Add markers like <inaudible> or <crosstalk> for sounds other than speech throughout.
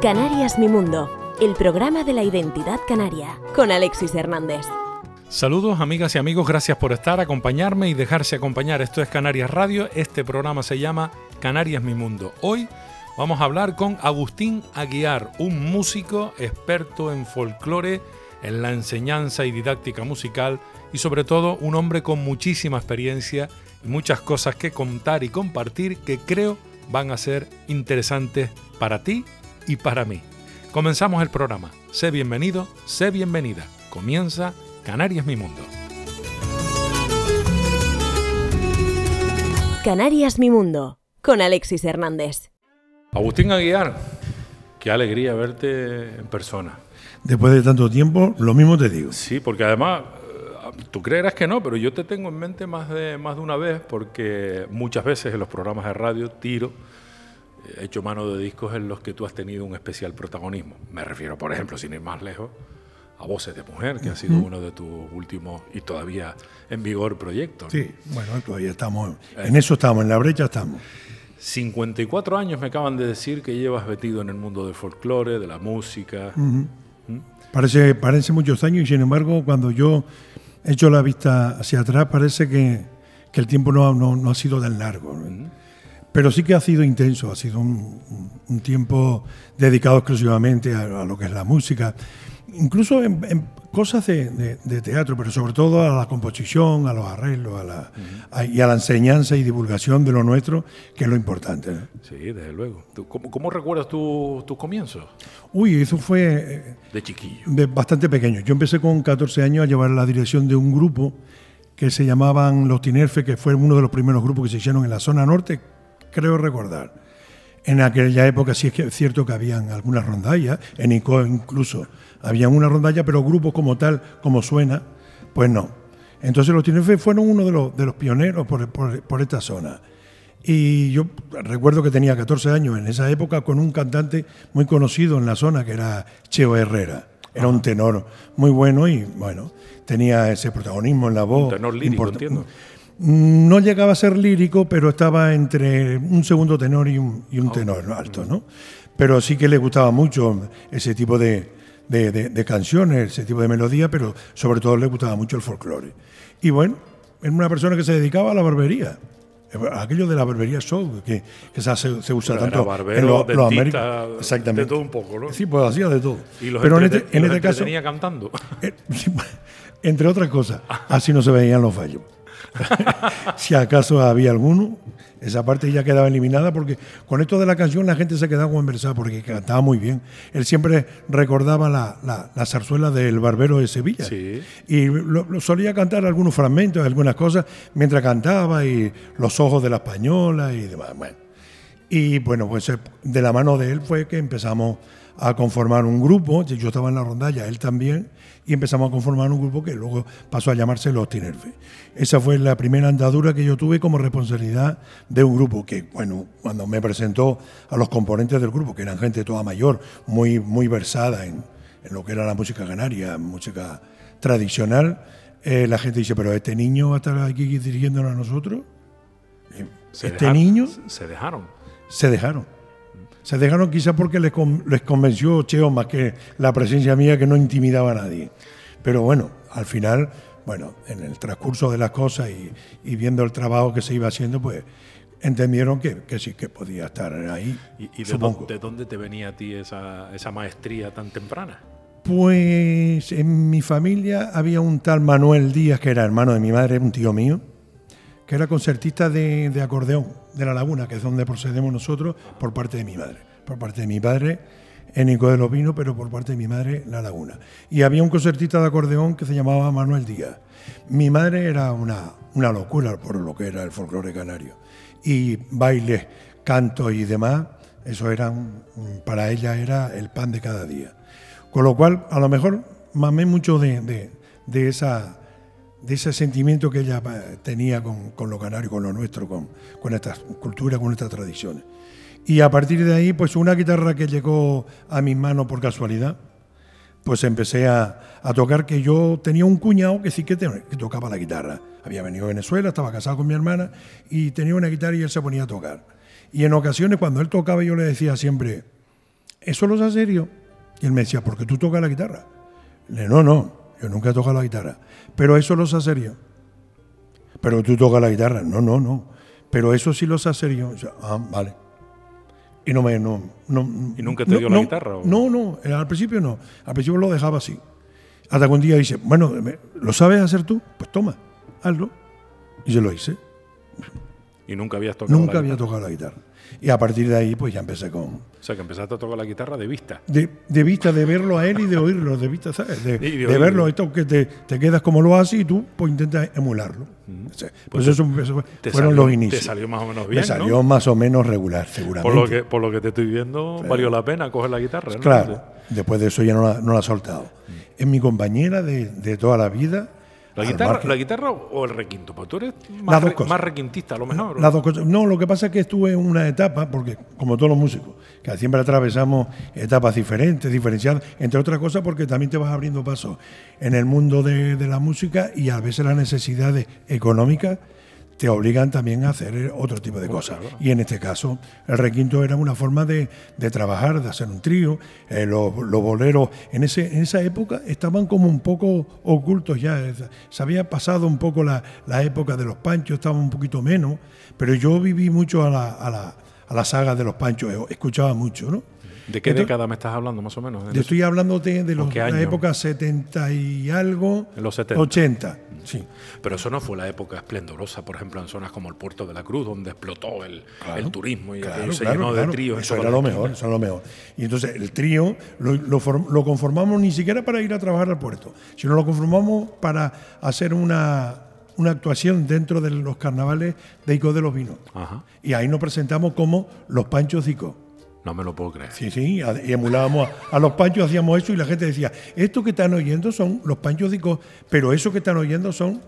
Canarias Mi Mundo, el programa de la identidad canaria, con Alexis Hernández. Saludos amigas y amigos, gracias por estar, acompañarme y dejarse acompañar. Esto es Canarias Radio, este programa se llama Canarias Mi Mundo. Hoy vamos a hablar con Agustín Aguiar, un músico experto en folclore, en la enseñanza y didáctica musical y sobre todo un hombre con muchísima experiencia y muchas cosas que contar y compartir que creo van a ser interesantes para ti y para mí. Comenzamos el programa. Sé bienvenido, sé bienvenida. Comienza Canarias Mi Mundo. Canarias Mi Mundo, con Alexis Hernández. Agustín Aguiar, qué alegría verte en persona. Después de tanto tiempo, lo mismo te digo. Sí, porque además, eh, tú creerás que no, pero yo te tengo en mente más de, más de una vez, porque muchas veces en los programas de radio tiro he hecho mano de discos en los que tú has tenido un especial protagonismo. Me refiero, por ejemplo, sin ir más lejos, a Voces de Mujer, que ha sido uno de tus últimos y todavía en vigor proyectos. Sí, bueno, todavía estamos, en eso estamos, en la brecha estamos. 54 años me acaban de decir que llevas metido en el mundo del folclore, de la música. ¿Mm? Parece, parece muchos años y sin embargo cuando yo echo la vista hacia atrás parece que, que el tiempo no, no, no, ha sido tan largo. Pero sí que ha sido intenso, ha sido un, un tiempo dedicado exclusivamente a, a, lo que es la música incluso en, en cosas de, de, de, teatro, pero sobre todo a la composición, a los arreglos, a la, uh -huh. a, y a la enseñanza y divulgación de lo nuestro, que es lo importante. ¿no? Sí, desde luego. ¿Cómo, cómo recuerdas tus tu comienzos? Uy, eso fue... De chiquillo. De bastante pequeño. Yo empecé con 14 años a llevar la dirección de un grupo que se llamaban Los Tinerfe, que fue uno de los primeros grupos que se hicieron en la zona norte, creo recordar. En aquella época sí es, que es cierto que habían algunas rondallas, en ICO incluso había una rondalla, pero grupos como tal, como suena, pues no. Entonces los Tinefe fueron uno de los, de los pioneros por, por, por, esta zona. Y yo recuerdo que tenía 14 años en esa época con un cantante muy conocido en la zona que era Cheo Herrera. Era un tenor muy bueno y bueno, tenía ese protagonismo en la voz. Un tenor lírico, entiendo. No llegaba a ser lírico, pero estaba entre un segundo tenor y un, y un tenor alto, ¿no? Pero sí que le gustaba mucho ese tipo de, de, de, de, canciones, ese tipo de melodía, pero sobre todo le gustaba mucho el folclore. Y bueno, era una persona que se dedicaba a la barbería. Aquello de la barbería show, que, que se, se usa pero tanto barbero, en los lo América. Exactamente. De todo un poco, ¿no? Sí, pues hacía de todo. Y los pero en este, en este caso. cantando. <laughs> Eh, <laughs> entre otras cosas, así no se veían los fallos. <laughs> si acaso había alguno, esa parte ya quedaba eliminada porque con esto de la canción la gente se quedaba conversada porque cantaba muy bien. Él siempre recordaba la, la, la zarzuela del Barbero de Sevilla sí. y lo, lo, solía cantar algunos fragmentos, algunas cosas mientras cantaba y los ojos de la española y demás. Bueno. Y bueno, pues de la mano de él fue que empezamos a conformar un grupo, yo estaba en la rondalla, él también, y empezamos a conformar un grupo que luego pasó a llamarse Los Tinerfe. Esa fue la primera andadura que yo tuve como responsabilidad de un grupo que, bueno, cuando me presentó a los componentes del grupo, que eran gente toda mayor, muy, muy versada en, en lo que era la música canaria, música tradicional, eh, la gente dice, pero este niño va a estar aquí dirigiéndonos a nosotros. Se este dejaron, niño... Se dejaron. Se dejaron. Se dejaron quizá porque les, les convenció Cheo más que la presencia mía que no intimidaba a nadie. Pero bueno, al final, bueno, en el transcurso de las cosas y, y viendo el trabajo que se iba haciendo, pues entendieron que, que sí que podía estar ahí. ¿Y, y de, dónde, de, dónde, te venía a ti esa, esa maestría tan temprana? Pues en mi familia había un tal Manuel Díaz, que era hermano de mi madre, un tío mío, que era concertista de, de, acordeón de La Laguna, que es donde procedemos nosotros, por parte de mi madre. Por parte de mi padre, Énico de los Vinos, pero por parte de mi madre, La Laguna. Y había un concertista de acordeón que se llamaba Manuel Díaz. Mi madre era una, una locura por lo que era el folclore canario. Y bailes, canto y demás, eso era, para ella era el pan de cada día. Con lo cual, a lo mejor mamé mucho de, de, de esa de ese sentimiento que ella tenía con, con lo canario, con lo nuestro, con, con cultura, con nuestras tradiciones. Y a partir de ahí, pues una guitarra que llegó a mis manos por casualidad, pues empecé a, a tocar que yo tenía un cuñado que sí que, tocaba la guitarra. Había venido a Venezuela, estaba casado con mi hermana y tenía una guitarra y él se ponía a tocar. Y en ocasiones cuando él tocaba yo le decía siempre, ¿eso lo hace serio? Y él me decía, ¿por qué tú tocas la guitarra? Le no, no, yo nunca he tocado la guitarra. Pero eso lo hace serio. Pero tú tocas la guitarra. No, no, no. Pero eso sí lo hace serio. Yo, ah, vale. Y no me. No, no, ¿Y nunca te no, dio la guitarra, o? No, no. Al principio no. Al principio lo dejaba así. Hasta que un día dice, bueno, ¿lo sabes hacer tú? Pues toma, hazlo. Y yo lo hice. Y nunca habías tocado Nunca la había guitarra. tocado la guitarra. Y a partir de ahí, pues ya empecé con. O sea, que empezaste a tocar la guitarra de vista. De, de vista, de verlo a él y de oírlo, de vista, ¿sabes? De, de de verlo, esto que te, te quedas como lo hace y tú pues intentas emularlo. O sea, pues eso, eso fueron salió- los inicios. Te salió más o menos bien, Me salió ¿no? más o menos regular, seguramente. Por lo, que, por lo que te estoy viendo, valió la pena coger la guitarra. ¿no? Claro, después de eso ya no la, no la he soltado. Es mi compañera de, de toda la vida. ¿La guitarra, ¿La guitarra o el requinto? Pues tú eres más, re- requintista, a lo mejor. Las dos cosas. No, lo que pasa es que estuve en una etapa, porque como todos los músicos, que siempre atravesamos etapas diferentes, diferenciadas, entre otras cosas porque también te vas abriendo paso en el mundo de, de la música y a veces las necesidades económicas te obligan también a hacer otro tipo de cosas. Y en este caso, el requinto era una forma de, de trabajar, de hacer un trío. Eh, los, los boleros en, ese, en esa época estaban como un poco ocultos ya. Se había pasado un poco la, la época de los panchos, estaba un poquito menos, pero yo viví mucho a la, a la, a la saga de los panchos, eh, escuchaba mucho, ¿no? ¿De qué Entonces- década me estás hablando, más o menos? En Yo estoy hablando de, de los- qué la época 70 y algo, En los 70. 80, sí. Pero eso no fue la época esplendorosa, por ejemplo, en zonas como el Puerto de la Cruz, donde explotó el, el turismo y Claro, se claro, llenó claro. de tríos. Eso era lo mejor, eso era lo mejor. Y entonces el trío lo, lo form- lo conformamos ni siquiera para ir a trabajar al puerto, sino lo conformamos para hacer una, una actuación dentro de los carnavales de Ico de los Vinos. Ajá. Y ahí nos presentamos como los Panchos de Ico. No me lo puedo creer. Sí, sí, y emulábamos a, los panchos, hacíamos eso y la gente decía, esto que están oyendo son los panchos de pero eso que están oyendo son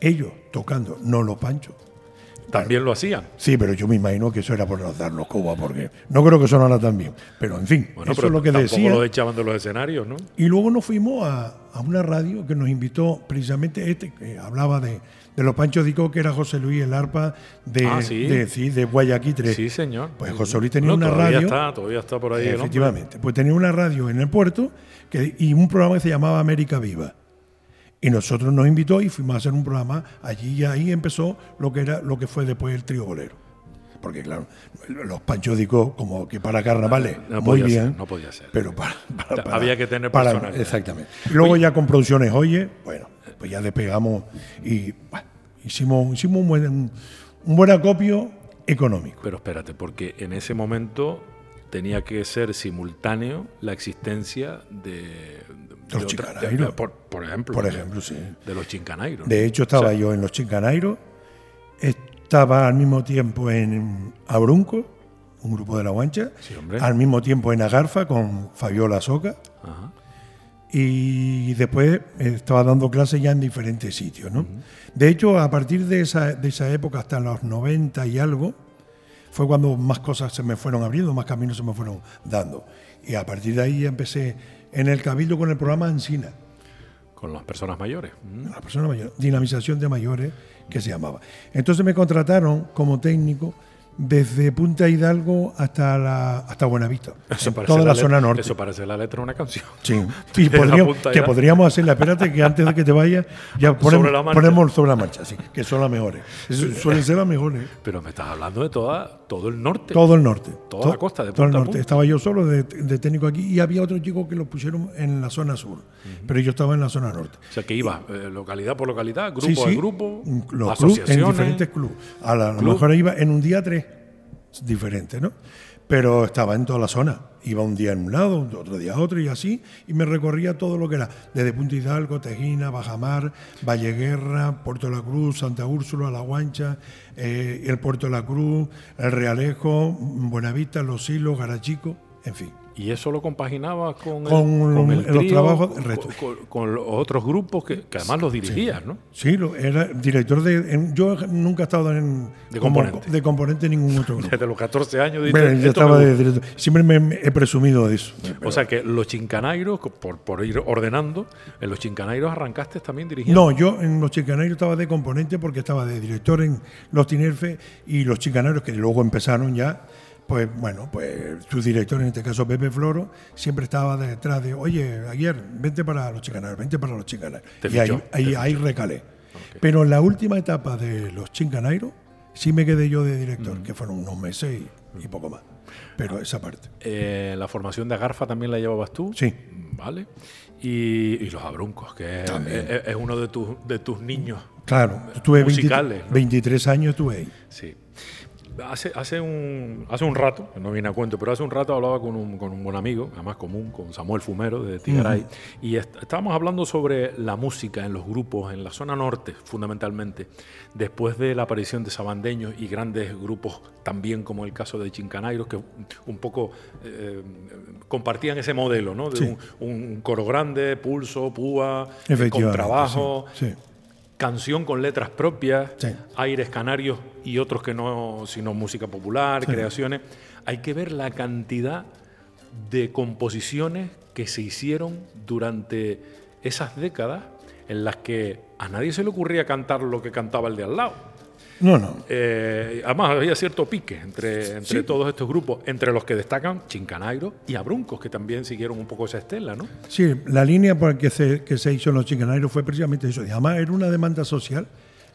ellos tocando, no los panchos. También lo hacían. Sí, pero yo me imagino que eso era por darnos coba, porque no creo que sonara tan bien. Pero en fin, Bueno, eso pero es lo que decía. lo echaban de los escenarios, ¿no? Y luego nos fuimos a, a una radio que nos invitó precisamente este, que hablaba de, de los Panchos de Ico, que era José Luis El Arpa de, Ah, ¿sí? de, sí, de Guayaquil 3. Sí, señor. Pues José Luis tenía No, una todavía radio. Está, todavía está por ahí. Efectivamente. Pues tenía una radio en el puerto que, y un programa que se llamaba América Viva. Y nosotros nos invitó y fuimos a hacer un programa allí y ahí empezó lo que era lo que fue después el trío bolero. Porque claro, los panchódicos como que para carnavales, No muy podía bien. ser, no podía ser. Pero para, para- para- Había que tener para- personalidad. Exactamente. Y luego ya con producciones, oye, bueno, pues ya despegamos y bueno, hicimos, hicimos un buen, un buen acopio económico. Pero espérate, porque en ese momento tenía que ser simultáneo la existencia de Los de- chicanairos. por, por ejemplo. Por de- ejemplo, sí. De los chincanairos. De hecho, estaba O sea, yo en los Chincanairos, estaba al mismo tiempo en Abrunco, un grupo de la Guancha, Sí, al mismo tiempo en Agarfa con Fabiola Soca, Ajá. y después estaba dando clases ya en diferentes sitios. ¿no? De hecho, a partir de esa, de esa época, hasta los 90 y algo, fue cuando más cosas se me fueron abriendo, más caminos se me fueron dando. Y a partir de ahí ya empecé en el Cabildo con el programa Ancina. Con las personas mayores. Mm. la persona mayor, dinamización de mayores, que se llamaba. Entonces me contrataron como técnico desde Punta Hidalgo hasta la hasta Buenavista, Eso en toda la, zona norte. Eso parece la letra de una canción. Sí. <laughs> Y podríamos, que podríamos hacerla, espérate que antes de que te vayas, ya ponemos, Sobre la marcha. ponemos sobre la marcha, sí, que son las mejores. Eso- Suelen ser las mejores. Pero me estás hablando de toda, todo el norte. Todo el norte. Toda To- la costa, de todo el norte. punta. Estaba yo solo de, de técnico aquí y había otro chico que lo pusieron en la zona sur, pero yo estaba en la zona norte. O sea, que iba eh, localidad por localidad, grupo Sí, sí. a grupo, Los clubs, en asociaciones. diferentes clubes. A, la- a lo Club. mejor iba en un día tres, diferente, ¿no? Pero estaba en toda la zona. Iba un día en un lado, otro día a otro y así, y me recorría todo lo que era, desde Punta Hidalgo, Tejina, Bajamar, Valleguerra, Puerto de la Cruz, Santa Úrsula, La Guancha, eh, el Puerto de la Cruz, el Realejo, Buenavista, Los Silos, Garachico, en fin. ¿Y eso lo compaginabas con, con, el, los trabajos con, los otros grupos que, además los dirigías, ¿no? Sí, lo, era director de. yo nunca he estado en, de, componente. de componente en ningún otro grupo. <laughs> Desde los 14 años. Bueno, yo estaba de director. Siempre me, he presumido de eso. O sea que los chincanairos, por, por ir ordenando, en los chincanairos arrancaste también dirigiendo. No, yo en los chincanairos estaba de componente porque estaba de director en los Tinerfe y los chincanairos que luego empezaron ya pues bueno, pues su director, en este caso Pepe Floro, siempre estaba detrás de, oye, ayer, vente para los chincanarios, vente para los chincanarios. Y ahí, ahí, recalé. Pero en la última etapa de los chincanairos, sí me quedé yo de director, que fueron unos meses y, poco más. Pero esa parte. Eh, ¿La formación de Agarfa también la llevabas tú? Sí. Vale. Y, los abruncos, que es, uno de, tus de tus niños. Claro, estuve musicales, 23 años estuve ahí. Sí. Hace, hace, un, hace un rato, no viene a cuento, pero hace un rato hablaba con un, con un buen amigo, además común, con Samuel Fumero de Tigaray, y estábamos hablando sobre la música en los grupos, en la zona norte fundamentalmente, después de la aparición de sabandeños y grandes grupos también como el caso de Chincanairos, que un poco eh, compartían ese modelo, ¿no? De un, coro grande, pulso, púa, con trabajo. Sí, canción con letras propias, aires canarios y otros que no, sino música popular, creaciones. Hay que ver la cantidad de composiciones que se hicieron durante esas décadas en las que a nadie se le ocurría cantar lo que cantaba el de al lado. No, no. Eh, además, había cierto pique entre, entre todos estos grupos, entre los que destacan Chincanairo y Abruncos, que también siguieron un poco esa estela, ¿no? Sí, la línea por la que se, que se hizo en los Chincanairos fue precisamente eso. Y además, era una demanda social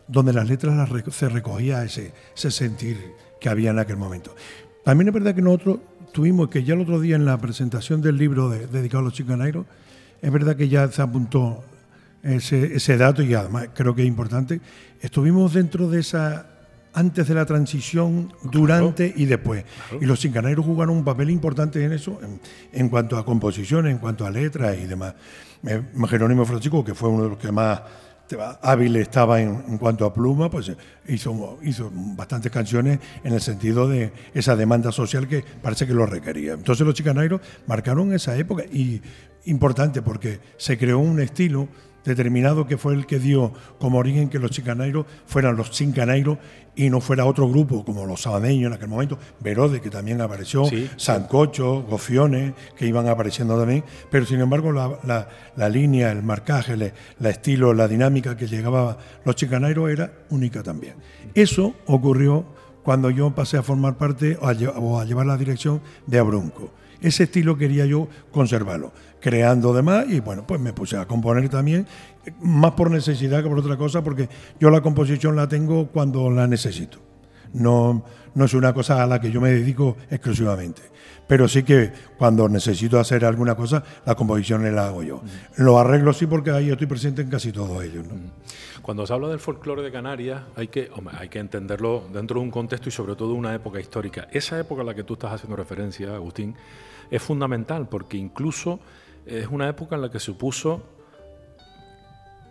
donde las letras las, se recogía ese, ese sentir que había en aquel momento. También es verdad que nosotros tuvimos que ya el otro día en la presentación del libro dedicado a los Chincanairos, es verdad que ya se apuntó ese, ese dato y además creo que es importante. Estuvimos dentro de esa antes de la transición, durante y después. Y los cincaneros jugaron un papel importante en eso, en, cuanto a composición, en cuanto a letras y demás. Eh, Jerónimo Francisco, que fue uno de los que más hábil estaba en, cuanto a pluma, pues hizo, hizo bastantes canciones en el sentido de esa demanda social que parece que lo requería. Entonces los chicanairos marcaron esa época y importante porque se creó un estilo determinado que fue el que dio como origen que los chicanairos fueran los chincanairos y no fuera otro grupo como los sabaneños en aquel momento, Verode que también apareció, Sancocho, Gofiones que iban apareciendo también, pero sin embargo la, la, línea, el marcaje, la estilo, la dinámica que llegaba los chicanairos era única también. Eso ocurrió cuando yo pasé a formar parte o a, llevar la dirección de Abrunco. Ese estilo quería yo conservarlo creando demás y bueno, pues me puse a componer también, más por necesidad que por otra cosa, porque yo la composición la tengo cuando la necesito. No, no es una cosa a la que yo me dedico exclusivamente. Pero sí que cuando necesito hacer alguna cosa, la composición la hago yo. Lo arreglo sí porque ahí estoy presente en casi todos ellos. Cuando se habla del folclore de Canarias, hay que, hay que entenderlo dentro de un contexto y sobre todo una época histórica. Esa época a la que tú estás haciendo referencia, Agustín, es fundamental porque incluso es una época en la que supuso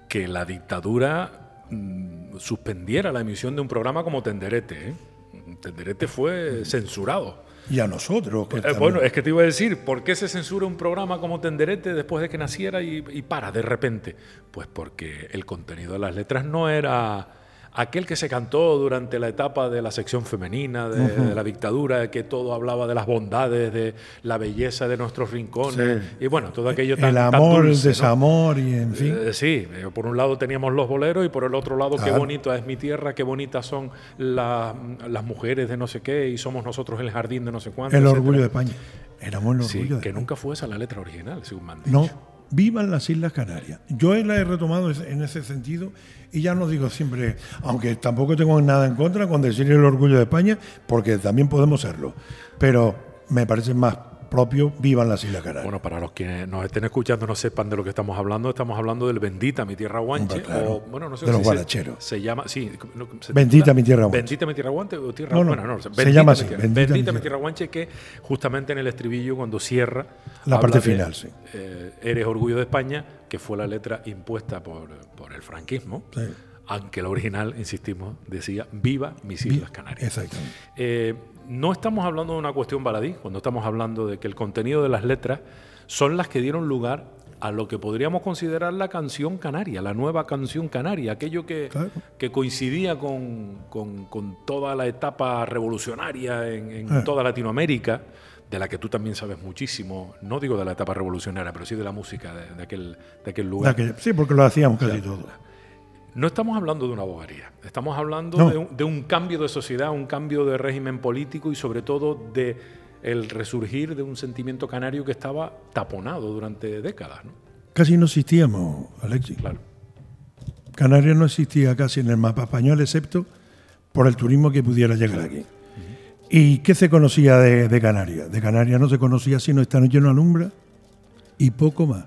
que la dictadura mm, suspendiera la emisión de un programa como Tenderete. ¿eh? Tenderete fue censurado. Y a nosotros. Eh, bueno, es que te iba a decir, ¿por qué se censura un programa como Tenderete después de que naciera y para de repente? Pues porque el contenido de las letras no era aquel que se cantó durante la etapa de la sección femenina de, la dictadura, que todo hablaba de las bondades, de la belleza de nuestros rincones, y bueno, todo aquello tan El amor, el desamor, y en fin. Eh, sí, eh, por un lado teníamos los boleros y por el otro lado, qué bonita es mi tierra, qué bonitas son las mujeres de no sé qué, y somos nosotros el jardín de no sé cuánto. El orgullo de España. Éramos el orgullo sí, que nunca fue esa la letra original, según me No, vivan las Islas Canarias. Yo la he retomado en ese sentido y ya no digo siempre, aunque tampoco tengo nada en contra con decir el orgullo de España, porque también podemos serlo, pero me parece más propio vivan las Islas Canarias. Bueno, para los que nos estén escuchando no sepan de lo que estamos hablando, estamos hablando del Bendita mi tierra guanche, o bueno, no sé de los guaracheros. Se, llama, sí, Bendita mi tierra guanche. Bendita mi tierra guanche o tierra no, no, bueno, no, se llama así, Bendita, mi tierra guanche que justamente en el estribillo cuando cierra la parte final, sí. Eh, eres orgullo de España, que fue la letra impuesta por, por el franquismo. Sí aunque la original, insistimos, decía Viva mis Islas Canarias. Exactamente. Eh, no estamos hablando de una cuestión baladí, cuando estamos hablando de que el contenido de las letras son las que dieron lugar a lo que podríamos considerar la canción canaria, la nueva canción canaria, aquello que, que coincidía con, toda la etapa revolucionaria en, eh. toda Latinoamérica, de la que tú también sabes muchísimo, no digo de la etapa revolucionaria, pero sí de la música de, aquel, de aquel lugar. sí, porque lo hacíamos casi todo. No estamos hablando de una bobería, estamos hablando de, un, cambio de sociedad, un cambio de régimen político y sobre todo de el resurgir de un sentimiento canario que estaba taponado durante décadas. Casi no existíamos, Alexis. Claro. Canarias no existía casi en el mapa español, excepto por el turismo que pudiera llegar aquí. ¿Y qué se conocía de, Canarias? De Canarias no se conocía sino esta noche no alumbra y poco más.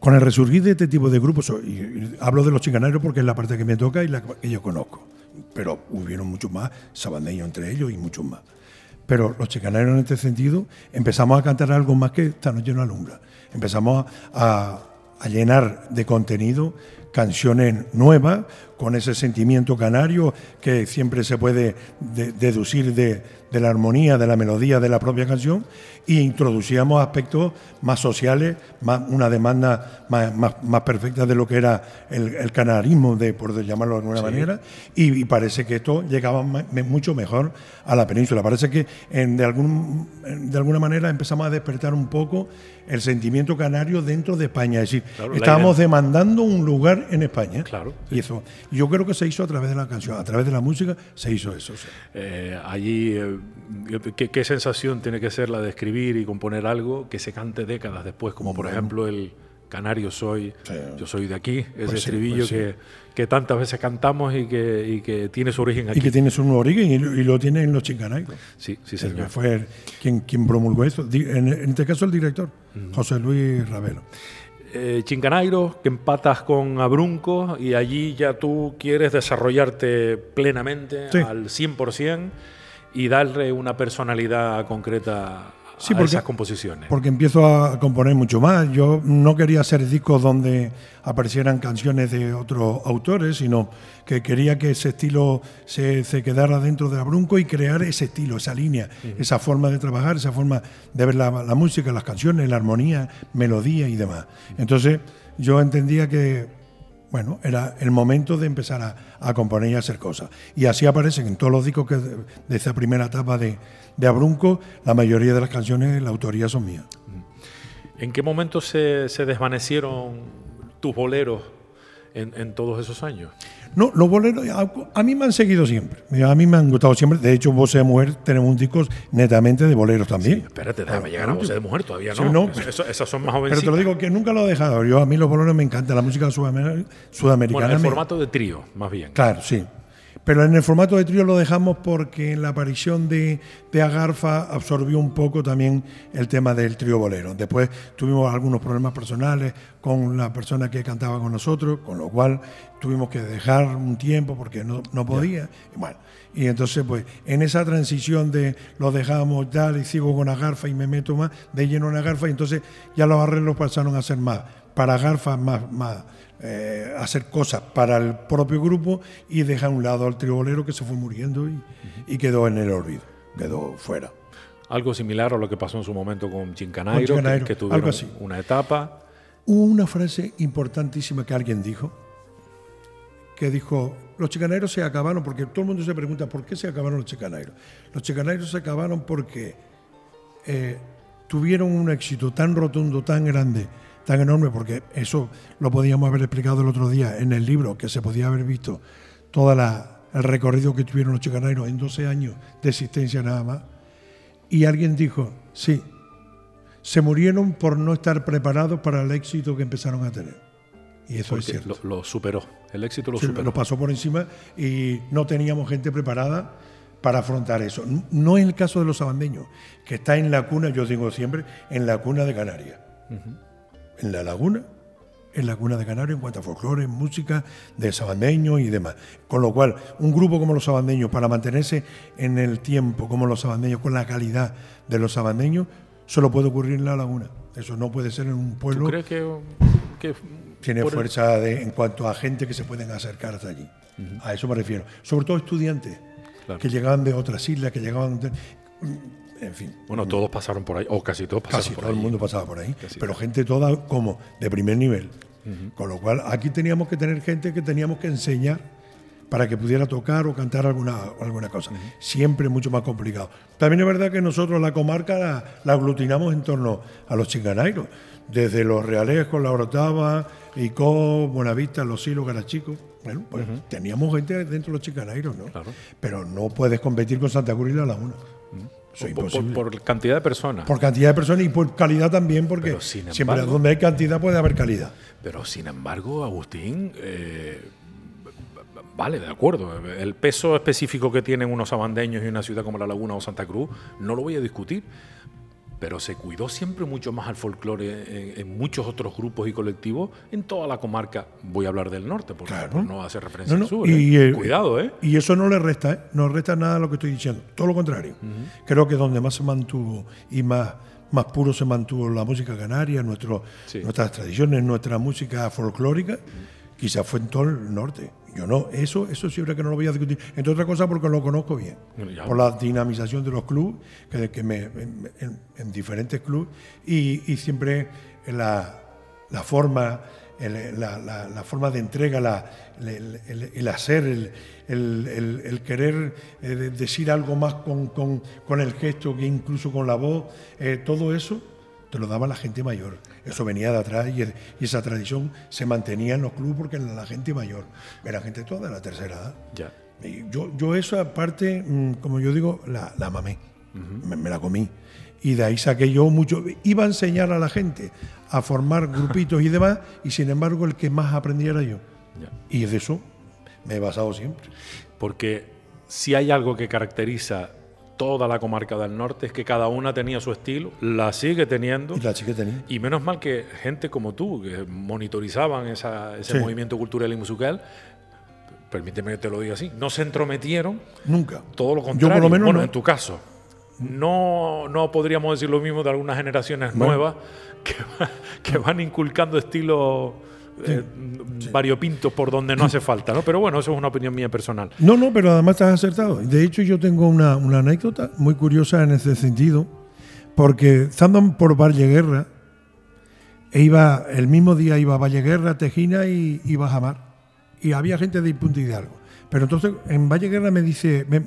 Con el resurgir de este tipo de grupos, y, hablo de los chicanarios porque es la parte que me toca y la que yo conozco, pero hubieron muchos más, sabandeños entre ellos y muchos más. Pero los chicanarios en este sentido empezamos a cantar algo más que esta noche no alumbra. Empezamos a, a llenar de contenido canciones nuevas, con ese sentimiento canario que siempre se puede deducir de, la armonía, de la melodía de la propia canción, e introducíamos aspectos más sociales, más, una demanda más, perfecta de lo que era el, canarismo, de, por llamarlo de alguna manera, y, parece que esto llegaba mucho mejor a la península. Parece que de, algún, de alguna manera empezamos a despertar un poco el sentimiento canario dentro de España. Es decir, estábamos demandando un lugar en España. Claro. Y eso yo creo que se hizo a través de la canción, a través de la música se hizo eso. Eh, allí, eh, ¿qué, sensación tiene que ser la de escribir y componer algo que se cante décadas después, como por ejemplo el Canario Soy, yo soy de aquí, ese pues estribillo pues que, que, tantas veces cantamos y que, y que, tiene su origen aquí. Y que tiene su origen y, lo tiene en los chinganairos. Sí, sí, señor. fue quien, quien promulgó esto, en, este caso el director, José Luis Ravelo eh, Chincanairo, que empatas con Abrunco y allí ya tú quieres desarrollarte plenamente al 100% y darle una personalidad concreta sí, a esas composiciones. Porque empiezo a componer mucho más. Yo no quería hacer discos donde aparecieran canciones de otros autores, sino que quería que ese estilo se, quedara dentro de la Brunco y crear ese estilo, esa línea, esa forma de trabajar, esa forma de ver la, música, las canciones, la armonía, melodía y demás. Entonces yo entendía que bueno, era el momento de empezar a, componer y a hacer cosas. Y así aparecen en todos los discos que de, esa primera etapa de, de, Abrunco, la mayoría de las canciones, la autoría son mías. ¿En qué momento se, se desvanecieron tus boleros en, todos esos años? No, los boleros a, mí me han seguido siempre. A mí me han gustado siempre. De hecho, Voz de Mujer tenemos un disco netamente de boleros también. espérate, déjame llegar a Voz de Mujer todavía, ¿no? esas son más jóvenes. Pero te lo digo que nunca lo he dejado. Yo, a mí los boleros me encanta, la música sudamericana. Bueno, el formato de trío, más bien. Claro, sí. Pero en el formato de trío lo dejamos porque en la aparición de, de, Agarfa absorbió un poco también el tema del trío bolero. Después tuvimos algunos problemas personales con la persona que cantaba con nosotros, con lo cual tuvimos que dejar un tiempo porque no, no podía. Y bueno, y entonces pues en esa transición de lo dejamos tal y sigo con Agarfa y me meto más de lleno en Agarfa y entonces ya los arreglos pasaron a ser más para Agarfa más, más eh, hacer cosas para el propio grupo y dejar a un lado al tribolero que se fue muriendo y, quedó en el olvido, quedó fuera. Algo similar a lo que pasó en su momento con Chincanairo, que, que, tuvieron una etapa. Hubo una frase importantísima que alguien dijo, que dijo, los chicanairos se acabaron, porque todo el mundo se pregunta, ¿por qué se acabaron los chicanairos? Los chicanairos se acabaron porque eh, tuvieron un éxito tan rotundo, tan grande, tan enorme, porque eso lo podíamos haber explicado el otro día en el libro, que se podía haber visto todo el recorrido que tuvieron los chicanairos en 12 años de existencia nada más. Y alguien dijo, sí, se murieron por no estar preparados para el éxito que empezaron a tener. Y eso es cierto. Lo, superó, el éxito lo superó. Lo pasó por encima y no teníamos gente preparada para afrontar eso. No es el caso de los sabandeños, que está en la cuna, yo digo siempre, en la cuna de Canarias en la laguna, en la cuna de Canarias en cuanto a folclore, música de sabandeños y demás. Con lo cual, un grupo como los sabandeños, para mantenerse en el tiempo como los sabandeños, con la calidad de los sabandeños, solo puede ocurrir en la laguna. Eso no puede ser en un pueblo. ¿Tú crees que, Tiene el- fuerza de- en cuanto a gente que se pueden acercar hasta allí. A eso me refiero. Sobre todo estudiantes Claro. que llegaban de otras islas, que llegaban. de- en fin. Bueno, todos pasaron por ahí, o casi todos pasaron Casi por todo el mundo pasaba por ahí. Casi pero todo. gente toda como de primer nivel. Con lo cual, aquí teníamos que tener gente que teníamos que enseñar para que pudiera tocar o cantar alguna, alguna cosa. Siempre mucho más complicado. También es verdad que nosotros la comarca la, la aglutinamos en torno a los chinganairos. Desde los Realejos, La Orotava, Icó, Buenavista, Los Silos, Garachico. Bueno, pues teníamos gente dentro de los chinganairos, ¿no? Claro. Pero no puedes competir con Santa Cruz y La Laguna. Eso Por, por- imposible. por cantidad de personas. Por cantidad de personas y por calidad también, porque sin siempre embargo- donde hay cantidad puede haber calidad. Pero sin embargo, Agustín, eh, vale, de acuerdo. El peso específico que tienen unos abandeños y una ciudad como La Laguna o Santa Cruz, no lo voy a discutir. Pero se cuidó siempre mucho más al folclore en, en muchos otros grupos y colectivos en toda la comarca. Voy a hablar del norte, porque Claro. por no hacer referencia No, no, al sur. y, ¿eh? eh, Cuidado, ¿eh? Y eso no le resta, ¿eh? no resta nada a lo que estoy diciendo. Todo lo contrario. Creo que donde más se mantuvo y más, más puro se mantuvo la música canaria, nuestro, Sí. nuestras tradiciones, nuestra música folclórica, quizás fue en todo el norte. Yo no, eso, eso siempre que no lo voy a discutir. Entre otras cosas porque lo conozco bien. Por la dinamización de los clubes, que, que me, en, en- en diferentes clubes, y, y siempre la, la forma, el- la, la- la forma de entrega, la, el, el- el hacer, el, querer eh, de- decir algo más con, con- con el gesto que incluso con la voz, eh, todo eso te lo daba la gente mayor. Eso venía de atrás y, y esa tradición se mantenía en los clubes porque era la gente mayor, era gente toda de la tercera edad. Ya. Y yo, yo eso aparte, mm, como yo digo, la, la mamé, me, me la comí. Y de ahí saqué yo mucho. Iba a enseñar a la gente a formar <laughs> grupitos y demás, y sin embargo el que más aprendía era yo. Ya. Y de eso me he basado siempre. Porque si hay algo que caracteriza toda la comarca del norte es que cada una tenía su estilo, la sigue teniendo. Y la chica tenía. Y menos mal que gente como tú, que monitorizaban esa- ese Sí. movimiento cultural y musical, permíteme que te lo diga así, no se entrometieron, Nunca. todo lo Yo contrario. por lo menos bueno, no. en tu caso, no, no podríamos decir lo mismo de algunas generaciones Bueno. nuevas que, que van inculcando estilos eh, variopintos por donde no hace falta, ¿no? Pero bueno, eso es una opinión mía personal. No, no, pero además estás acertado. De hecho, yo tengo una, una anécdota muy curiosa en ese sentido, porque estando por Valle Guerra, e iba, el mismo día iba a Valle Guerra, Tejina y, y Bajamar. Y había gente de Punta Hidalgo. Pero entonces en Valle Guerra me dice, me,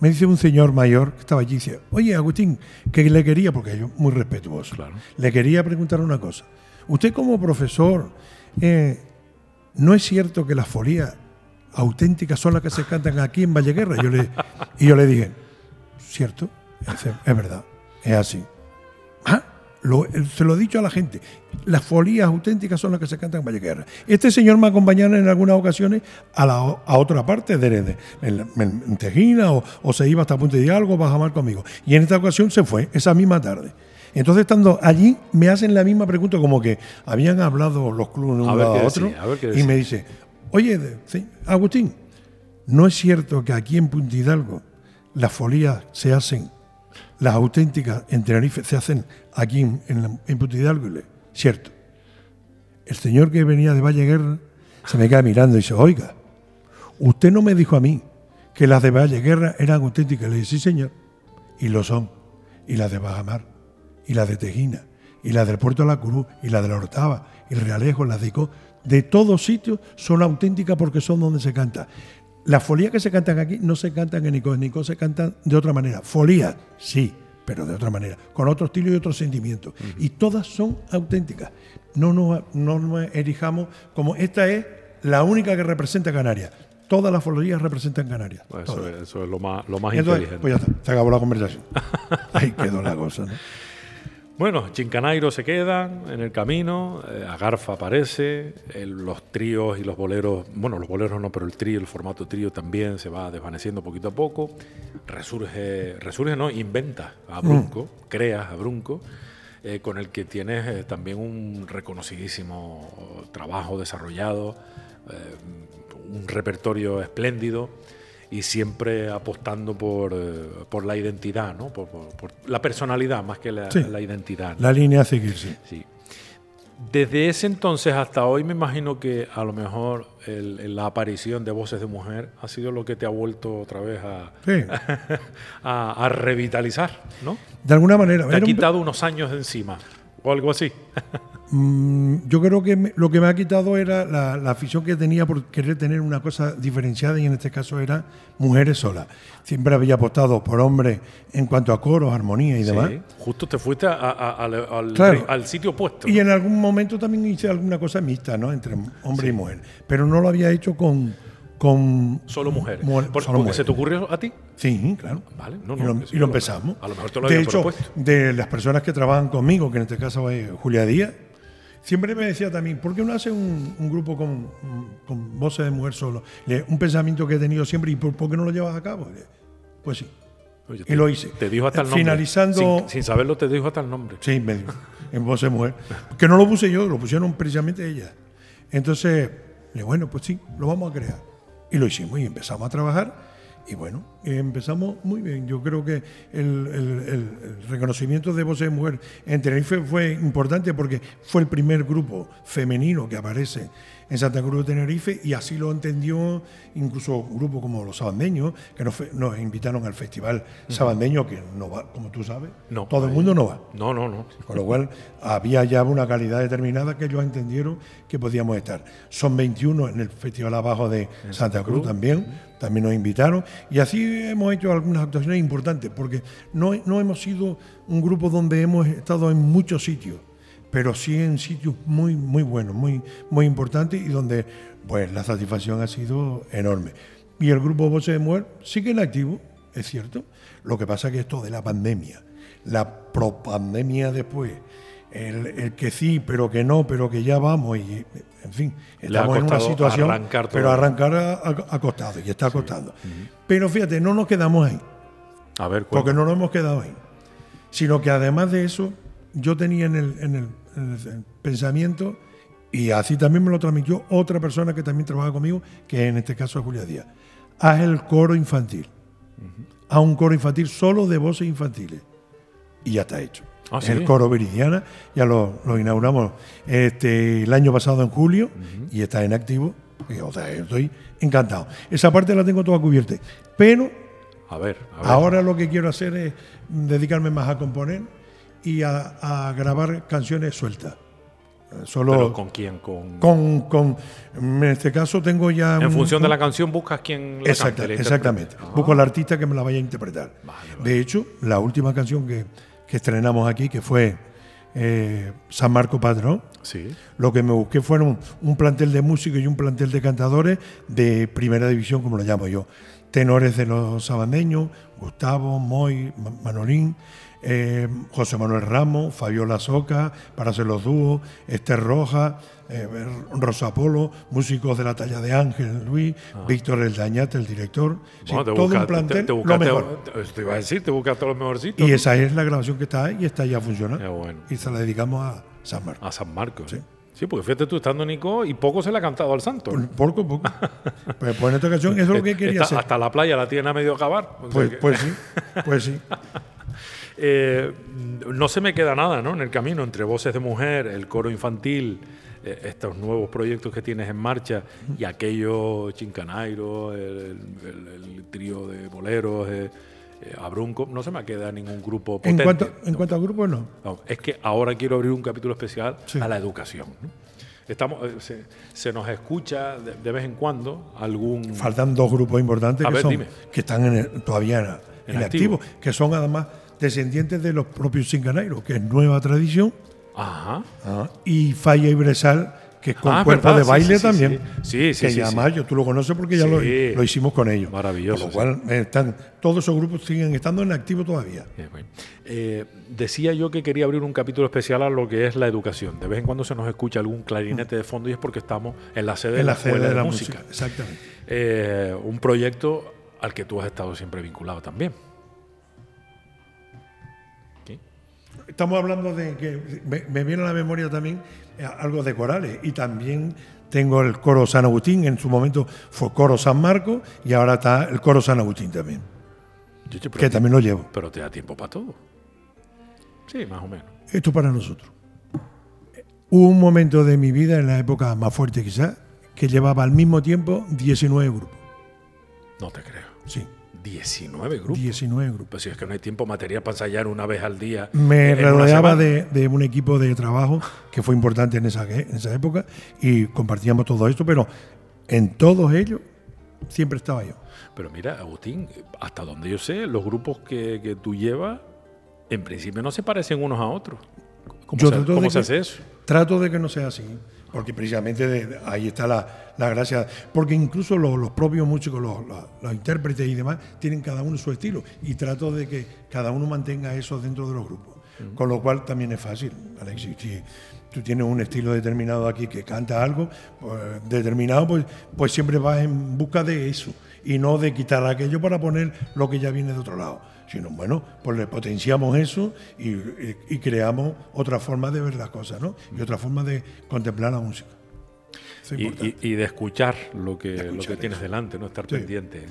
me dice un señor mayor que estaba allí, dice, oye Agustín, que le quería, porque yo muy respetuoso, Claro. le quería preguntar una cosa. Usted como profesor, eh, ¿no es cierto que las folías auténticas son las que se cantan aquí en Valle Guerra? Yo y yo le dije, ¿cierto? Es verdad, es así. Ah, lo- se lo he dicho a la gente. Las folías auténticas son las que se cantan en Valle Guerra. Este señor me acompañaba en algunas ocasiones a, otra parte de, de- en, en- Tejina o, se iba hasta Punta de Hidalgo, Bajamar conmigo. Y en esta ocasión se fue, esa misma tarde. Entonces, estando allí, me hacen la misma pregunta, como que habían hablado los clubes de un A a otro. decía, a y me dice, oye, sí, Agustín, ¿no es cierto que aquí en Punta Hidalgo las folías se hacen, las auténticas en Tenerife se hacen aquí en, en Punta Hidalgo? Y le, cierto. El señor que venía de Valle Guerra se me queda mirando y dice, oiga, usted no me dijo a mí que las de Valle Guerra eran auténticas. Le dije, sí, señor. Y lo son. Y las de Bajamar, y las de Tejina, y las del Puerto de la Cruz, y las de la Hortava, y el Realejo, las de Icó. De todos sitios son auténticas porque son donde se canta. Las folías que se cantan aquí no se cantan en Icó, en Icó se cantan de otra manera. Folías, sí, pero de otra manera, con otro estilo y otro sentimiento. Y todas son auténticas. No nos, no nos erijamos como esta es la única que representa Canarias. Todas las folías representan Canarias. Eso, es, eso es lo más, lo más Entonces, inteligente. pues ya está, se acabó la conversación. <laughs> Ahí quedó la cosa, ¿no? Bueno, Chincanairo se quedan en el camino, eh, Agarfa aparece, el- los tríos y los boleros, bueno, los boleros no, pero el trío, el formato trío también se va desvaneciendo poquito a poco. Resurge, resurge, no, inventa a Brunco, creas a Brunco, eh, con el que tienes eh, también un reconocidísimo trabajo desarrollado, eh, un repertorio espléndido y siempre apostando por, eh, por la identidad, ¿no? Por, por- por la personalidad más que la, Sí. la identidad. ¿no? La línea a seguir, sí. Sí. Desde ese entonces hasta hoy me imagino que a lo mejor el- la aparición de voces de mujer ha sido lo que te ha vuelto otra vez a, Sí. <laughs> a, a revitalizar, ¿no? De alguna manera. Te ha era un- quitado unos años de encima o algo así. <laughs> Mm, yo creo que lo que me ha quitado era la, la afición que tenía por querer tener una cosa diferenciada y en este caso era mujeres solas. Siempre había apostado por hombres en cuanto a coros, armonía y demás. Sí, Justo te fuiste a- a- al, al- Claro. al sitio opuesto. Y en algún momento también hice alguna cosa mixta, ¿no? Entre hombre y mujer. Pero no lo había hecho con. con Solo mujeres. Mu- Por- solo mujeres. se te ocurrió a ti. Sí, claro. Vale, no, y no, lo, y lo empezamos. A lo mejor te lo de hecho, propuesto. de las personas que trabajan conmigo, que en este caso es Julia Díaz, siempre me decía también, ¿por qué no hace un, un grupo con, con voces de mujer solo? Un pensamiento que he tenido siempre, ¿y por, por qué no lo llevas a cabo? Pues sí. Oye, y lo hice. Te dijo hasta el nombre. Finalizando- Sin, sin saberlo, te dijo hasta el nombre. Sí, me dijo, en voz de mujer. Que no lo puse yo, lo pusieron precisamente ellas. Entonces, le bueno, pues sí, lo vamos a crear. Y lo hicimos y empezamos a trabajar. Y bueno, eh, empezamos muy bien. Yo creo que el, reconocimiento de voces de mujer en Tenerife fue importante porque fue el primer grupo femenino que aparece en Santa Cruz de Tenerife y así lo entendió incluso grupos como los sabandeños, que nos, invitaron al festival sabandeño, que no va, como tú sabes, No, todo el mundo no va. No, no, no. Con lo cual había ya una calidad determinada que ellos entendieron que podíamos estar. Son 21 en el Festival Abajo de Santa Cruz también, también nos invitaron. Y así hemos hecho algunas actuaciones importantes, porque no, no hemos sido un grupo donde hemos estado en muchos sitios, pero sí en sitios muy, muy buenos, muy, muy importantes y donde pues la satisfacción ha sido enorme. Y el grupo Voces de Mujer sigue en activo, es cierto. Lo que pasa es que esto de la pandemia, la propandemia después, el, el que sí, pero que no, pero que ya vamos, y en fin, estamos en una situación, arrancar pero arrancar ha, ha- ha costado y está costando. Pero fíjate, no nos quedamos ahí, A ver, porque cuéntame. no nos hemos quedado ahí, sino que además de eso, yo tenía en el- en el pensamiento, y así también me lo transmitió otra persona que también trabaja conmigo, que en este caso es Julia Díaz, haz el coro infantil, haz un coro infantil solo de voces infantiles, y ya está hecho. Ah, Es ¿sí? El coro Viridiana, ya lo, lo inauguramos este, el año pasado en julio y está en activo. Y, o sea, estoy encantado. Esa parte la tengo toda cubierta. Pero A ver, a ver. ahora lo que quiero hacer es dedicarme más a componer y a, a grabar canciones sueltas. Solo ¿Pero con quién? Con... con, con- en este caso tengo ya En un- función de la canción buscas quién la Exacta- cante, la exactamente. interprete. Busco al artista que me la vaya a interpretar. De hecho, la última canción que, que estrenamos aquí, que fue eh, San Marco Padrón, Sí. lo que me busqué fueron un plantel de músicos y un plantel de cantadores de primera división, como lo llamo yo. Tenores de los sabandeños, Gustavo, Moy, Ma- Manolín, eh, José Manuel Ramos, Fabiola Soca, para hacer los dúos, Esther Roja, eh, Rosa Polo, músicos de la talla de Ángel Luis, Víctor El Dañate, el director. Sí, Bueno, te todo busca- un plantel, te, te lo mejor. te- te iba a decir, te buscaste los mejorcitos. Y esa es la grabación que está ahí y está ya funcionando. Bueno. Y se la dedicamos a San Marcos. A San Marcos. Sí. Sí. Porque fíjate tú estando Nico y poco se le ha cantado al santo. Poco, poco. Pues, pues en esta ocasión eso es lo que quería Está- hacer. Hasta la playa la tiene a medio acabar. Pues, que- pues sí, pues sí. <laughs> Eh, no se me queda nada ¿no? en el camino entre voces de mujer, el coro infantil, eh, estos nuevos proyectos que tienes en marcha y aquello Chincanairo, el, el- el trío de boleros, eh, Abrunco. No se me queda ningún grupo En potente. cuanto, en cuanto a grupos, no. No, es que ahora quiero abrir un capítulo especial Sí. a la educación. ¿no? Estamos, se, se nos escucha de, de vez en cuando algún... Faltan dos grupos importantes que, ver, son, dime. que están en el- todavía en activo. activo, que son además descendientes de los propios cincanairos, que es Nueva Tradición, Ajá. y Falla y Bresal, que es con Ah, cuerpo verdad, de baile sí, sí, también. sí. Sí, sí, que sí, ya sí. además yo- tú lo conoces porque ya lo, Sí. lo hicimos con ellos. Maravilloso, Con lo cual, están, todos esos grupos siguen estando en activo todavía. Bueno. Eh, decía yo que quería abrir un capítulo especial a lo que es la educación. De vez en cuando se nos escucha algún clarinete de fondo y es porque estamos en la sede de en la, la sede Escuela de de, la Música. música. Exactamente. Eh, un proyecto al que tú has estado siempre vinculado también. Estamos hablando de que me, me viene a la memoria también eh, algo de corales y también tengo el coro San Agustín, en su momento fue coro San Marco y ahora está el coro San Agustín también, Yo, yo, que también lo llevo. pero te da tiempo para todo. Sí, más o menos. Esto para nosotros. Hubo un momento de mi vida, en la época más fuerte quizás, que llevaba al mismo tiempo 19 grupos. No te creo. Sí. 19 grupos. 19 grupos. Pues si es que no hay tiempo material para ensayar una vez al día. Me rodeaba de, de un equipo de trabajo que fue importante en esa, en esa época y compartíamos todo esto, pero en todos ellos siempre estaba yo. Pero mira, Agustín, hasta donde yo sé, los grupos que, que tú llevas, en principio no se parecen unos a otros. ¿Cómo, Yo se, cómo se que- hace eso? Trato de que no sea así, porque precisamente de- de- ahí está la, la gracia, porque incluso los, los propios músicos, los, los- los intérpretes y demás, tienen cada uno su estilo. Y trato de que cada uno mantenga eso dentro de los grupos, con lo cual también es fácil, Alexis. Si tú tienes un estilo determinado aquí que canta algo pues, determinado, pues, pues siempre vas en busca de eso y no de quitar aquello para poner lo que ya viene de otro lado sino bueno, pues le potenciamos eso y, y- y creamos otra forma de ver las cosas, ¿no? Y otra forma de contemplar la música. Y, de escuchar lo que, lo que tienes eso. delante, no estar Sí. pendiente.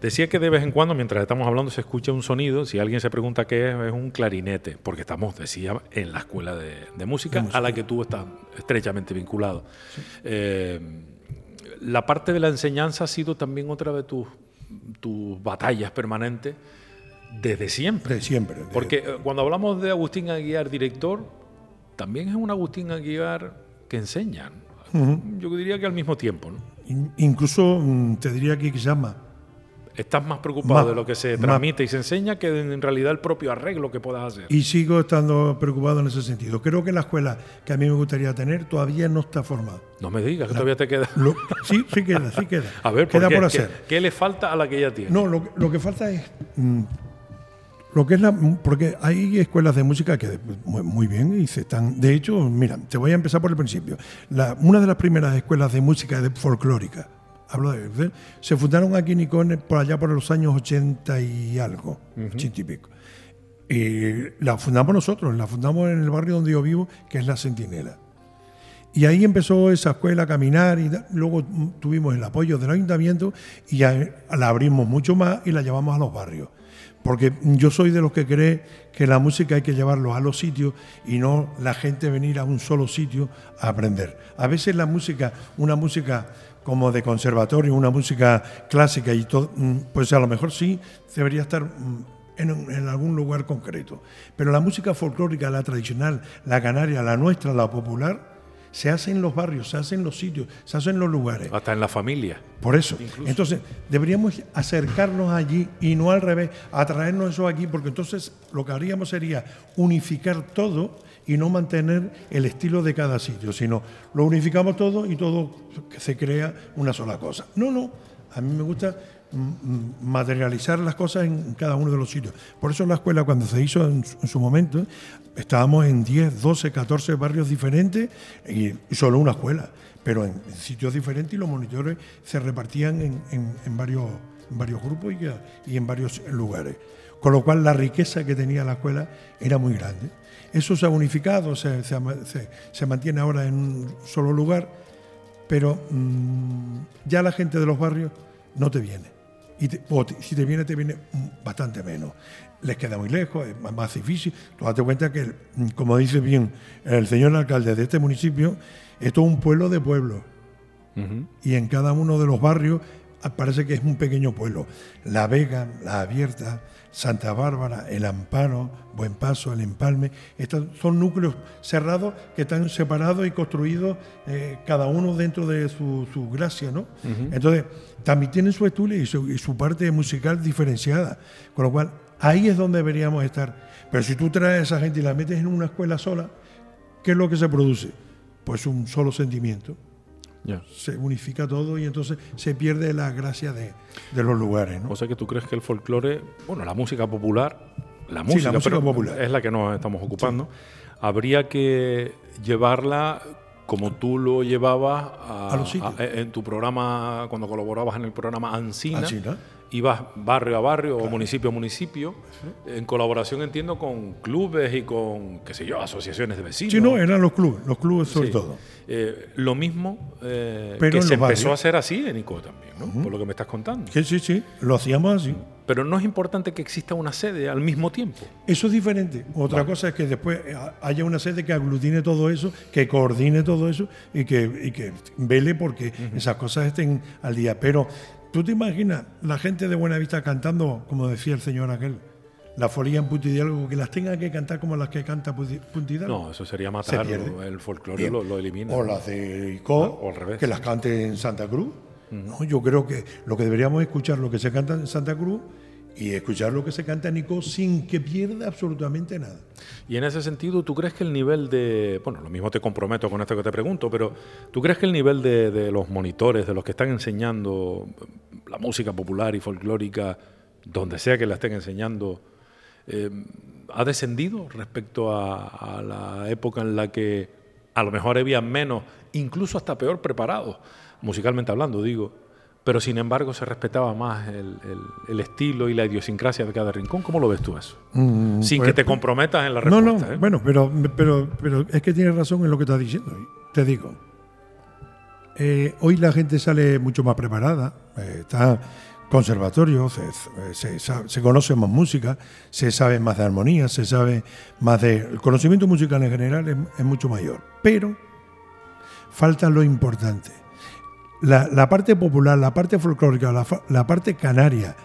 Decía que de vez en cuando, mientras estamos hablando, se escucha un sonido. Si alguien se pregunta qué es, es un clarinete, porque estamos, decía, en la escuela de, de música, De música. a la que tú estás estrechamente vinculado. Eh, la parte de la enseñanza ha sido también otra de tus, tus batallas permanentes desde siempre. Siempre. Porque eh, cuando hablamos de Agustín Aguiar, director, también es un Agustín Aguiar que enseña. Yo diría que al mismo tiempo. ¿no? in- incluso mm, te diría que quizás más. Estás más preocupado Más, de lo que se más. transmite y se enseña que en realidad el propio arreglo que puedas hacer. Y sigo estando preocupado en ese sentido. Creo que la escuela que a mí me gustaría tener todavía no está formada. no me digas que todavía te queda. Lo- sí, sí queda, sí queda. <laughs> A ver, ¿por queda qué? por ¿Qué- hacer. ¿Qué, le falta a la que ya tiene? No, lo, que- lo que falta es. mm, lo que es la. Porque hay escuelas de música que muy, muy bien y se están. De hecho, mira, te voy a empezar por el principio. La- una de las primeras escuelas de música de folclórica, hablo de. de- se fundaron aquí en Icone por allá por los años 80 y algo, 80 y pico. Y la fundamos nosotros, la fundamos en el barrio donde yo vivo, que es La Centinela. Y ahí empezó esa escuela a caminar y da- luego tuvimos el apoyo del ayuntamiento y ya la abrimos mucho más y la llevamos a los barrios. Porque yo soy de los que cree que la música hay que llevarlo a los sitios y no la gente venir a un solo sitio a aprender. A veces la música, una música como de conservatorio, una música clásica y todo, mm, pues a lo mejor sí debería estar mm, en, en algún lugar concreto. Pero la música folclórica, la tradicional, la canaria, la nuestra, la popular, se hace en los barrios, se hace en los sitios, se hace en los lugares. Hasta en la familia. Por eso. Entonces, deberíamos acercarnos allí y no al revés, atraernos eso aquí, porque entonces lo que haríamos sería unificar todo y no mantener el estilo de cada sitio, sino lo unificamos todo y todo se crea una sola cosa. No, no. A mí me gusta materializar las cosas en cada uno de los sitios. Por eso la escuela, cuando se hizo en su, en su momento, estábamos en 10, 12, 14 barrios diferentes y solo una escuela, pero en, sitios diferentes y los monitores se repartían en, varios, grupos y, en varios lugares. Con lo cual la riqueza que tenía la escuela era muy grande. Eso se ha unificado, se mantiene ahora en un solo lugar, pero mm, ya la gente de los barrios no te viene. Y te- o te- si te viene, te viene bastante menos. Les queda muy lejos, es más- más difícil. Tú date cuenta que, como dice bien el señor alcalde de este municipio, esto es un pueblo de pueblos. Y en cada uno de los barrios ah, parece que es un pequeño pueblo. La Vega, La Abierta, Santa Bárbara, El Amparo, Buen Paso, El Empalme, estos son núcleos cerrados que están separados y construidos eh, cada uno dentro de su, su gracia, ¿no? Entonces, también tienen su estudio y su, y su parte musical diferenciada, con lo cual ahí es donde deberíamos estar. Pero si tú traes a esa gente y la metes en una escuela sola, ¿qué es lo que se produce? Pues un solo sentimiento se unifica todo y entonces se pierde la gracia de, de los lugares. ¿no? O sea que tú crees que el folclore, bueno, la música popular, la Sí, música, la música pero popular. es la que nos estamos ocupando, habría que llevarla como tú lo llevabas a- A los sitios. a- en tu programa, cuando colaborabas en el programa Ancina. Ancina. Ibas barrio a barrio o municipio a municipio, en colaboración, entiendo, con clubes y con, qué sé yo, asociaciones de vecinos. Sí, no, eran los clubes, los clubes sobre Sí. todo. Eh, lo mismo eh, Pero que se empezó barrios. a hacer así en ICO también, ¿no? Por lo que me estás contando. Sí, sí, sí, lo hacíamos así. Pero no es importante que exista una sede al mismo tiempo. Eso es diferente. Otra Vale. cosa es que después haya una sede que aglutine todo eso, que coordine todo eso y que, y que vele porque esas cosas estén al día. Pero tú te imaginas la gente de Buenavista cantando, como decía el señor aquel, la folía en Punta Hidalgo, que las tenga que cantar como las que canta Hidalgo. No, eso sería Se matarlo. pierde. El folclore lo, lo elimina. O las de ICO, O al revés, que las cante en Santa Cruz. No, yo creo que lo que deberíamos es escuchar lo que se canta en Santa Cruz y escuchar lo que se canta en ICO sin que pierda absolutamente nada. Y en ese sentido, ¿tú crees que el nivel de... Bueno, lo mismo te comprometo con esto que te pregunto, pero ¿tú crees que el nivel de, de los monitores, de los que están enseñando la música popular y folclórica, donde sea que la estén enseñando, eh, ha descendido respecto a, a la época en la que a lo mejor había menos, incluso hasta peor preparados, musicalmente hablando, digo, pero sin embargo se respetaba más el, el- el estilo y la idiosincrasia de cada rincón? ¿Cómo lo ves tú eso? sin pues- que te comprometas en la No, respuesta. no, ¿eh? bueno, pero, pero, pero es que tienes razón en lo que estás diciendo. Te digo, eh, hoy la gente sale mucho más preparada, eh, está conservatorio, se, se se conoce más música, se sabe más de armonía, se sabe más de... El conocimiento musical en general es, es mucho mayor, pero falta lo importante. La, la parte popular, la parte folclórica, la, la parte canaria,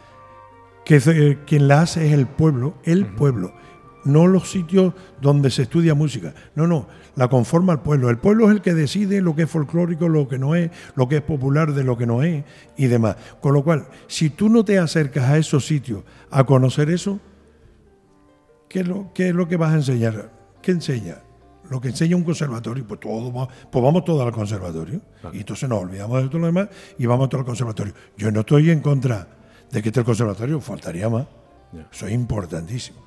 que se- quien la hace es el pueblo, el pueblo, no los sitios donde se estudia música. No, no, la conforma el pueblo. El pueblo es el que decide lo que es folclórico, lo que no es, lo que es popular de lo que no es y demás. Con lo cual, si tú no te acercas a esos sitios a conocer eso, ¿qué es lo, qué es lo que vas a enseñar? ¿Qué enseña? Lo que enseña un conservatorio, pues, todo pues vamos todos al conservatorio. Y entonces nos olvidamos de todo lo demás y vamos todos al conservatorio. Yo no estoy en contra de que esté el conservatorio, faltaría más. Ya. Eso es importantísimo.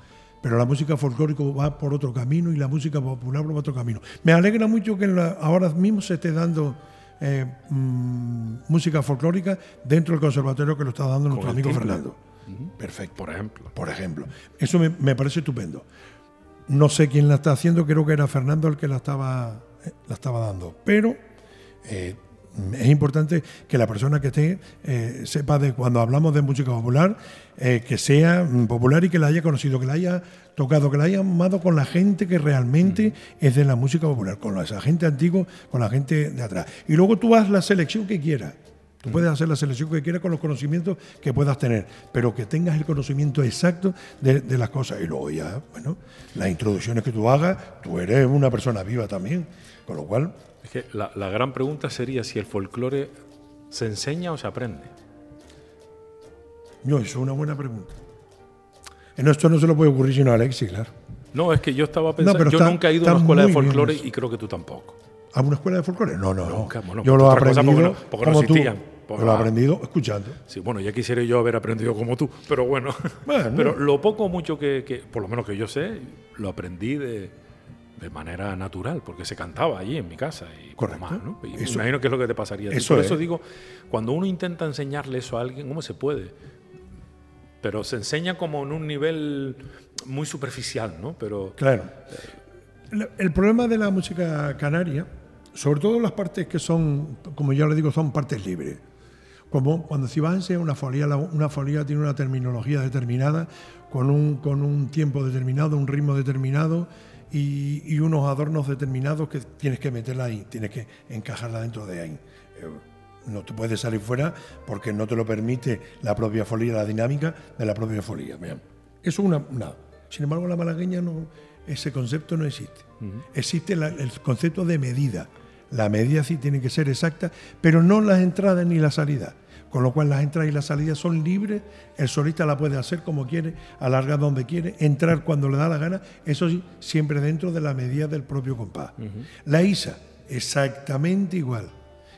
Pero la música folclórica va por otro camino y la música popular va por otro camino. Me alegra mucho que la- ahora mismo se esté dando eh, mm, música folclórica dentro del conservatorio que lo está dando nuestro amigo. Fernando. Perfecto Por ejemplo. por ejemplo. Eso me, me parece estupendo. No sé quién la está haciendo, creo que era Fernando el que la estaba, la estaba dando. Pero eh, es importante que la persona que esté eh, sepa de cuando hablamos de música popular, eh, que sea popular y que la haya conocido, que la haya tocado, que la haya amado con la gente que realmente es de la música popular, con la- esa gente antigua, con la gente de atrás. Y luego tú haz la selección que quieras. Tú puedes hacer la selección que quieras con los conocimientos que puedas tener, pero que tengas el conocimiento exacto de, de las cosas. Y luego ya, bueno, las introducciones que tú hagas, tú eres una persona viva también. Con lo cual, Es que la, la gran pregunta sería si el folclore se enseña o se aprende. no, eso es una buena pregunta. En esto no se lo puede ocurrir sino a Alexis, claro. No, es que yo estaba pensando, pero yo está- nunca he ido a una escuela de folclore y creo que tú tampoco. ¿A una escuela de folclore? No, no, no. Nunca, bueno, yo lo he otra cosa porque aprendido no- porque no como tú. Yo lo he ah. aprendido escuchando. Sí, bueno, ya quisiera yo haber aprendido como tú, pero bueno. Bueno. <laughs> pero lo poco o mucho que, que, por lo menos que yo sé, lo aprendí de, de manera natural, porque se cantaba allí en mi casa y Correcto. más, ¿no? Y me imagino que es lo que te pasaría. eso Por eso es. digo, cuando uno intenta enseñarle eso a alguien, ¿cómo se puede? Pero se enseña como en un nivel muy superficial, ¿no? Pero Claro. El problema de la música canaria, sobre todo las partes que son, como yo le digo, son partes libres. Como cuando si vas a enseñar una folía, una folía tiene una terminología determinada, con un, con un tiempo determinado, un ritmo determinado y, y unos adornos determinados que tienes que meterla ahí, tienes que encajarla dentro de ahí. Eh, No te puedes salir fuera porque no te lo permite la propia folía, la dinámica de la propia folía. Eso es una, nada. Sin embargo, la malagueña no, ese concepto no existe. Existe la- el concepto de medida. La medida sí tiene que ser exacta, pero no las entradas ni la salida. Con lo cual las entradas y las salidas son libres, el solista la puede hacer como quiere, alargar donde quiere, entrar cuando le da la gana, eso sí, siempre dentro de la medida del propio compás. La ISA, exactamente igual.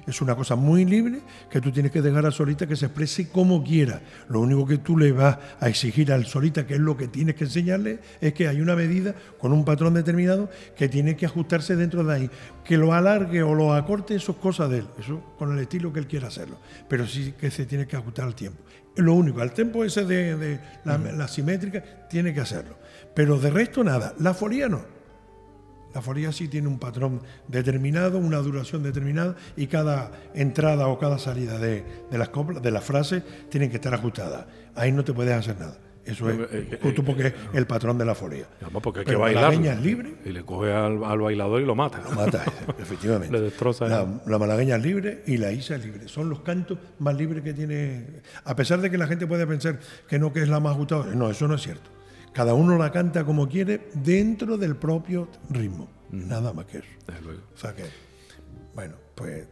Es una cosa muy libre que tú tienes que dejar al solista que se exprese como quiera. Lo único que tú le vas a exigir al solista, que es lo que tienes que enseñarle, es que hay una medida con un patrón determinado que tiene que ajustarse dentro de ahí. Que lo alargue o lo acorte, eso es cosa de él, eso con el estilo que él quiera hacerlo. Pero sí que se tiene que ajustar al tiempo. Es lo único, al tiempo ese de, de la, la simétrica, tiene que hacerlo. Pero de resto nada. La folía no. La folía sí tiene un patrón determinado, una duración determinada y cada entrada o cada salida de, de las coplas, de las frases, tienen que estar ajustadas. Ahí no te puedes hacer nada. Eso es Eh, justo eh, porque es el patrón de la folía. Porque hay Pero que bailar. malagueña es libre. Y le coge al, al bailador y lo mata. Lo mata, <laughs> efectivamente. Le destroza. La, la malagueña es libre y la isa es libre. Son los cantos más libres que tiene. A pesar de que la gente puede pensar que no, que es la más ajustada. No, eso no es cierto. Cada uno la canta como quiere dentro del propio ritmo. Nada más que eso. Desde luego. O sea que, bueno, pues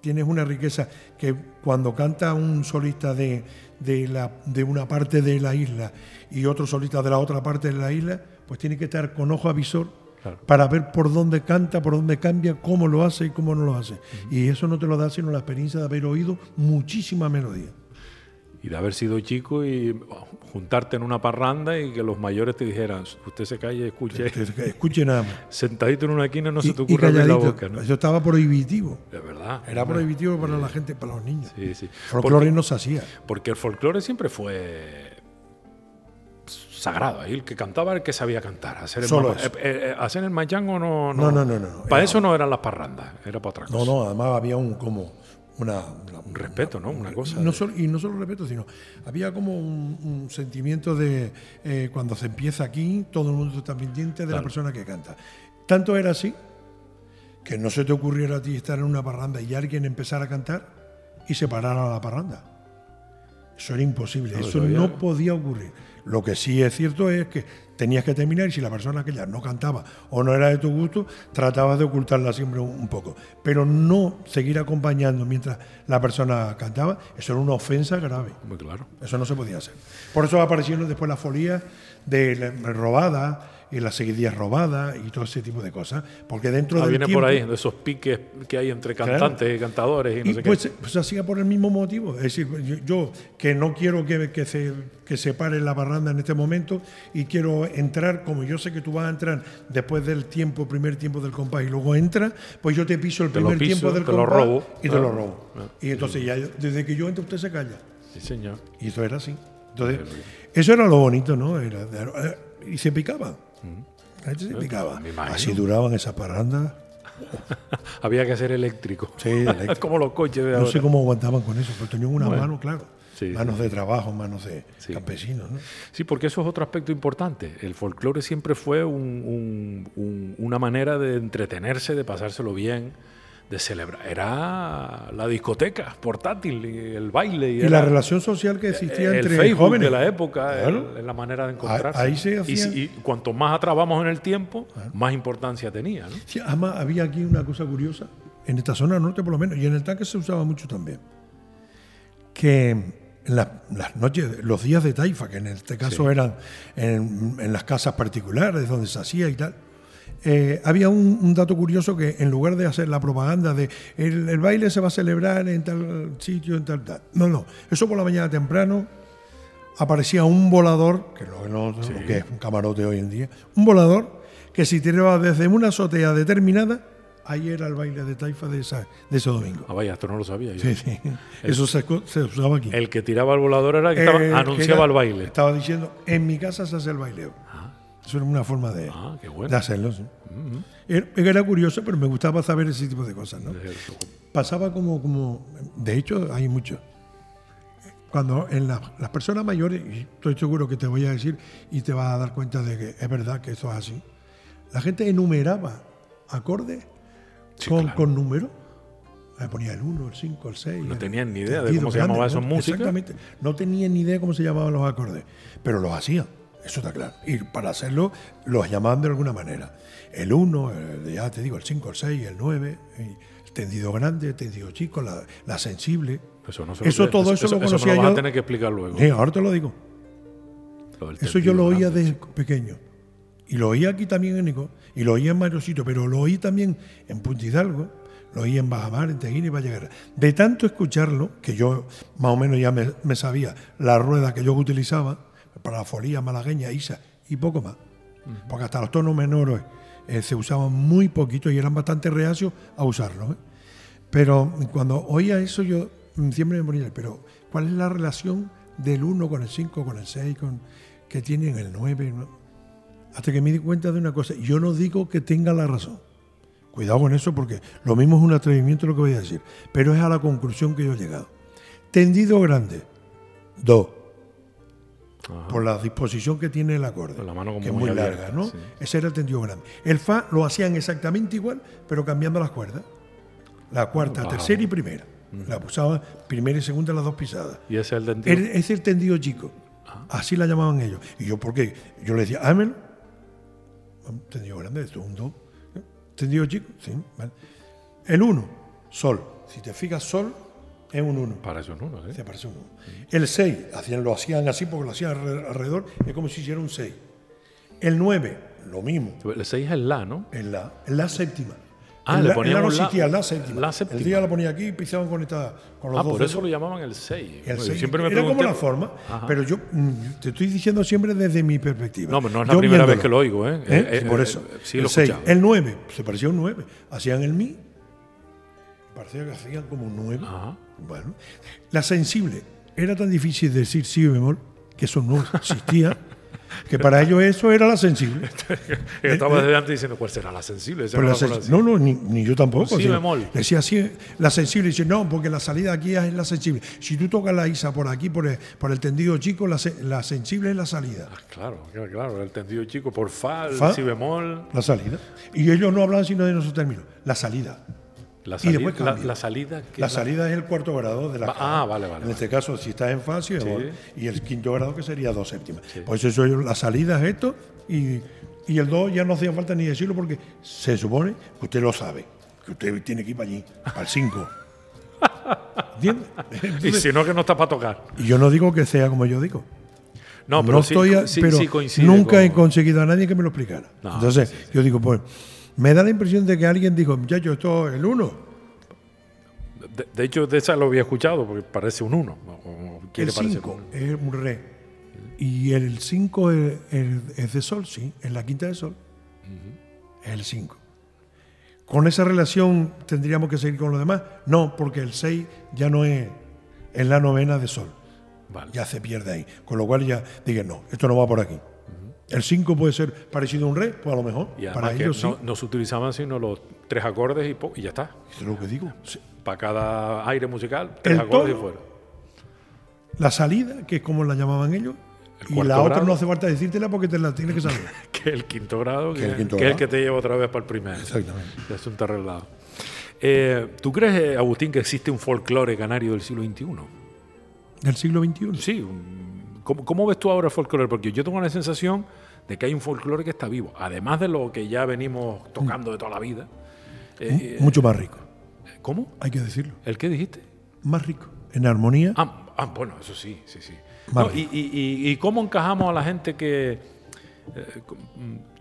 tienes una riqueza que cuando canta un solista de, de, la, de una parte de la isla y otro solista de la otra parte de la isla, pues tiene que estar con ojo avisor Claro. para ver por dónde canta, por dónde cambia, cómo lo hace y cómo no lo hace. Y eso no te lo da sino la experiencia de haber oído muchísima melodía. Y de haber sido chico y oh, juntarte en una parranda y que los mayores te dijeran, usted se calle, escuche. Escuche nada más. <laughs> Sentadito en una esquina no y, se te ocurre abrir la boca, ¿no? Eso estaba prohibitivo. Es verdad. Era prohibitivo para la gente, para los niños. Sí, sí. Folclore no se hacía. Porque el folclore siempre fue sagrado. Ahí el que cantaba era el que sabía cantar. Hacer el, Solo eso. eh, eh, hacer el mayango no, No, no, no, no, no. Para eso no eran las parrandas, era para otra cosa. No, no, además había un como una, una- Un respeto, ¿no? Una cosa. y no de- solo, y no solo respeto, sino había como un, un sentimiento de eh, cuando se empieza aquí, todo el mundo está pendiente de la persona que canta. Tanto era así que no se te ocurriera a ti estar en una parranda y alguien empezara a cantar y se parara la parranda. Eso era imposible, No, eso no podía ocurrir. Lo que sí es cierto es que tenías que terminar y si la persona aquella no cantaba o no era de tu gusto, tratabas de ocultarla siempre un, poco. Pero no seguir acompañando mientras la persona cantaba, eso era una ofensa grave. Muy claro. Eso no se podía hacer. Por eso aparecieron después las folías de robadas y las seguidillas robadas y todo ese tipo de cosas. Porque dentro Ah, del viene tiempo, por ahí, de esos piques que hay entre Claro. cantantes y cantadores y no y sé pues, qué. pues hacía por el mismo motivo. Es decir, yo, yo que no quiero que, que se, que se pare la barranda en este momento y quiero entrar, como yo sé que tú vas a entrar después del tiempo, primer tiempo del compás y luego entra, pues yo te piso el Te lo primer piso, tiempo del te lo compás robo. y te Ah, lo robo. ah. Y entonces ya desde que yo entro usted se calla. Sí, señor. Y eso era así. Entonces, eso era lo bonito, ¿no? Era, era- y se picaba. La gente se picaba. Así duraban esas parrandas. <laughs> Había que ser eléctrico. Sí, eléctrico. <laughs> Como los coches de No ahora. sé cómo aguantaban con eso, pero tenían una Bueno. mano, claro. Sí, manos de trabajo, manos de Sí. campesinos, ¿no? Sí, porque eso es otro aspecto importante. El folclore siempre fue un- un- un- una manera de entretenerse, de pasárselo bien, de celebrar. Era la discoteca portátil, y el baile. Y, Y la relación social que existía el entre Facebook jóvenes. de la época, Claro. el- la manera de encontrarse. ahí se y, si- y cuanto más atrás vamos en el tiempo, más importancia tenía. ¿no? Sí, además, había aquí una cosa curiosa, en esta zona norte por lo menos, y en el tanque se usaba mucho también, que en la- las noches, los días de taifa, que en este caso Sí. eran en, en las casas particulares donde se hacía y tal, eh, había un, un dato curioso que en lugar de hacer la propaganda de el, el baile se va a celebrar en tal sitio, en tal, tal, no, no, eso por la mañana temprano aparecía un volador, que no, no- lo que es un camarote hoy en día, un volador que si tiraba desde una azotea determinada, ahí era el baile de taifa de, esa, de ese domingo. Ah, vaya, esto no lo sabía yo. Sí, sí. Eso se, se usaba aquí. El que tiraba el volador era el que estaba- Eh, anunciaba que era- el baile. Estaba diciendo, en mi casa se hace el baileo. Eso era una forma de, Ah, bueno. de hacerlo. sí. Era, era curioso, pero me gustaba saber ese tipo de cosas. ¿no? Pasaba como, como, de hecho, hay mucho. Cuando en la- las personas mayores, y estoy seguro que te voy a decir y te vas a dar cuenta de que es verdad que eso es así, la gente enumeraba acordes Sí, con, claro. con números. Me ponía el 1, el 5, el 6. No tenían ni idea de cómo se llamaba eso en música. Exactamente. No tenían ni idea cómo se llamaban los acordes, pero los hacían. Eso está claro. Y para hacerlo, los llamaban de alguna manera. El 1, el- ya te digo, el 5, el 6, el 9, el tendido grande, el tendido chico, la, la sensible. Eso, no se lo- Eso, todo eso, lo me conocía vas a tener que explicar luego. Sí, ahora te lo digo. Lo Eso yo lo oía grande. desde pequeño. Y lo oía aquí también en Nico. Y lo oía en varios sitios, pero lo oí también en Punta Hidalgo, lo oí en Bajamar, en Teguín y Valleguerra. De tanto escucharlo, que yo más o menos ya me, me sabía la rueda que yo utilizaba para la folía malagueña, Isa, y poco más. Porque hasta los tonos menores eh, se usaban muy poquito y eran bastante reacios a usarlos. ¿eh? Pero cuando oía eso yo mm, siempre me ponía, pero ¿cuál es la relación del 1 con el 5, con el 6, con, que tienen el 9? no? hasta que me di cuenta de una cosa. Yo no digo que tenga la razón. Cuidado con eso porque lo mismo es un atrevimiento lo que voy a decir. Pero es a la conclusión que yo he llegado. Tendido grande, Por la disposición que tiene el acorde. La mano como que es muy muy abierta, larga, ¿no? sí. Ese era el tendido grande. El fa lo hacían exactamente igual, pero cambiando las cuerdas. La cuarta, Wow. tercera y primera. La usaban primera y segunda las dos pisadas. Y ese es el tendido. El- es el tendido chico. Así la llamaban ellos. Y yo, ¿por qué? Yo le decía, hámelo. Un Tendido grande, esto es un do. ¿Eh? Tendido chico, sí. vale. El uno, sol. Si te fijas, sol es un uno. Para eso no, ¿no? Se parece un uno. El 6, hacían, lo hacían así porque lo hacían alre- alrededor, es como si hiciera un 6. El 9, lo mismo. El 6 es el la, ¿no? En la, la séptima. Ah, En le en la no la- la séptima. la séptima. El día la ponía aquí y pisaban conectada con los Ah, dos por eso lo llamaban el 6. El Yo seis. siempre me era como la forma, Ajá. pero yo mm, te estoy diciendo siempre desde mi perspectiva. No, pero no es la Yo primera vez viéndolo. que lo oigo, ¿eh? ¿Eh? Eh, eh, Por eh, eso. sí el lo he seis. escuchado. El 9, se parecía a un 9. Hacían el mi, parecía que hacían como un 9. Ajá. Bueno, la sensible era tan difícil decir si bemol que eso no existía, <laughs> que para ellos eso era la sensible. <laughs> Estaba desde antes diciendo, ¿cuál será la sensible? No la sen- no, no, ni, ni yo tampoco. Si sino- bemol. Decía así, la sensible. Dice, no, porque la salida aquí es la sensible. Si tú tocas la ISA por aquí, por el, por el tendido chico, la, se- la sensible es la salida. Ah, Claro, claro, el tendido chico por fa, Fa. si bemol, La salida. Y ellos no hablan sino de nuestros términos. La salida. La, Y sali- después la, cambia. la salida. que La es salida es el cuarto grado de la ah, vale, vale, En vale. este caso, si estás en fa, si bemol. Sí. Y el quinto grado que sería do séptima. Por eso ellos- la salida es esto y, y el do ya no hacía falta ni decirlo porque se supone que usted lo sabe. Que usted tiene que ir para allí, para el 5. ¿Entiende? <laughs> Y si no, que no está para tocar. y yo no digo que sea como yo digo. No, No, pero sí, estoy, a- sí- pero sí nunca he con- conseguido a nadie que me lo explicara. No, Entonces, yo digo, pues, me da la impresión de que alguien dijo, muchacho, esto es el 1. De, de hecho, de esa lo había escuchado porque parece un 1. El 5 es un re. Y el 5 es, de sol, sí, es la quinta de sol. Es el 5. ¿Con esa relación tendríamos que seguir con lo demás? No, porque el 6 ya no es, es la novena de sol. Vale. Ya se pierde ahí. Con lo cual ya dije, no, esto no va por aquí. El 5 puede ser parecido a un re, pues a lo mejor. Y Para que ellos sí. no, no se utilizaban sino los tres acordes y, ya está. Eso es lo que digo. Sí. Para cada aire musical, tres El acordes y fuera. La salida, que es como la llamaban ellos, El y la otra grado. no hace falta decírtela porque te la tienes que saber. <laughs> Que el quinto grado, que, Que el quinto que es el que te lleva otra vez para el primero. Exactamente. Ya es un arreglado. Eh, ¿Tú crees, eh, Agustín, que existe un folclore canario del siglo XXI? Del siglo XXI. Sí. un- ¿Cómo, cómo ves tú ahora el folclore? Porque yo tengo la sensación de que hay un folclore que está vivo, además de lo que ya venimos tocando de toda la vida. Eh, eh, Mucho más rico, ¿Cómo? hay que decirlo. ¿El qué dijiste? Más rico. En armonía. Ah, ah, bueno, eso sí, sí, sí. No, y, y- y- y cómo encajamos a la gente que... eh,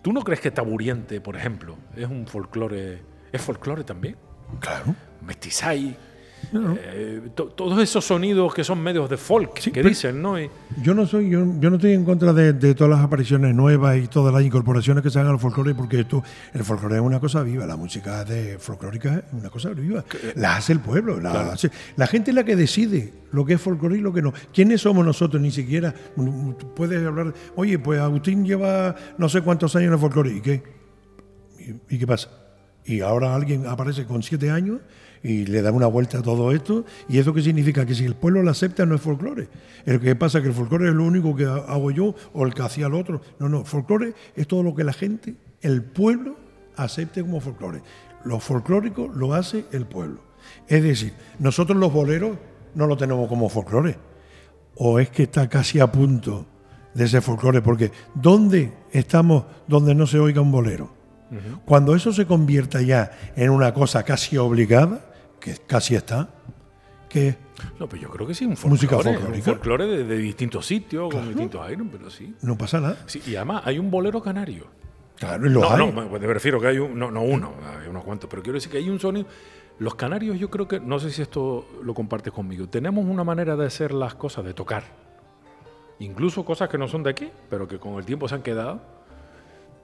¿Tú no crees que Taburiente, por ejemplo, es un folclore... ¿Es folclore también? Claro. Eh, to- todos esos sonidos que son medios de folk, Sí, que dicen, ¿no? Y- Yo no soy, yo, yo no estoy en contra de, de todas las apariciones nuevas y todas las incorporaciones que se hagan al folclore, porque esto, el folclore es una cosa viva, la música de folclórica es una cosa viva. La hace el pueblo, la, hace- la gente es la que decide lo que es folclore y lo que no. ¿Quiénes somos nosotros? Ni siquiera mm, puedes hablar, oye, pues Agustín lleva no sé cuántos años en el folclore, ¿y qué? ¿Y, y qué pasa? Y ahora alguien aparece con siete años y le da una vuelta a todo esto. ¿Y eso qué significa? Que si el pueblo lo acepta no es folclore. El que pasa que el folclore es lo único que hago yo o el que hacía el otro. No, no, folclore es todo lo que la gente, el pueblo, acepte como folclore. Lo folclórico lo hace el pueblo. Es decir, nosotros los boleros no lo tenemos como folclore. O es que está casi a punto de ser folclore, porque ¿dónde estamos donde no se oiga un bolero? Cuando eso se convierta ya en una cosa casi obligada, que casi está, que No, pues yo creo que sí, un folclore. Música Un folclórica. folclore de, de distintos sitios, con distintos aires, pero sí. no pasa nada. Sí, Y además hay un bolero canario. Claro, y lo no, hay. no, me me refiero que hay un, no, no uno, hay unos cuantos, pero quiero decir que hay un sonido. Los canarios, yo creo que, no sé si esto lo compartes conmigo, tenemos una manera de hacer las cosas, de tocar. Incluso cosas que no son de aquí, pero que con el tiempo se han quedado,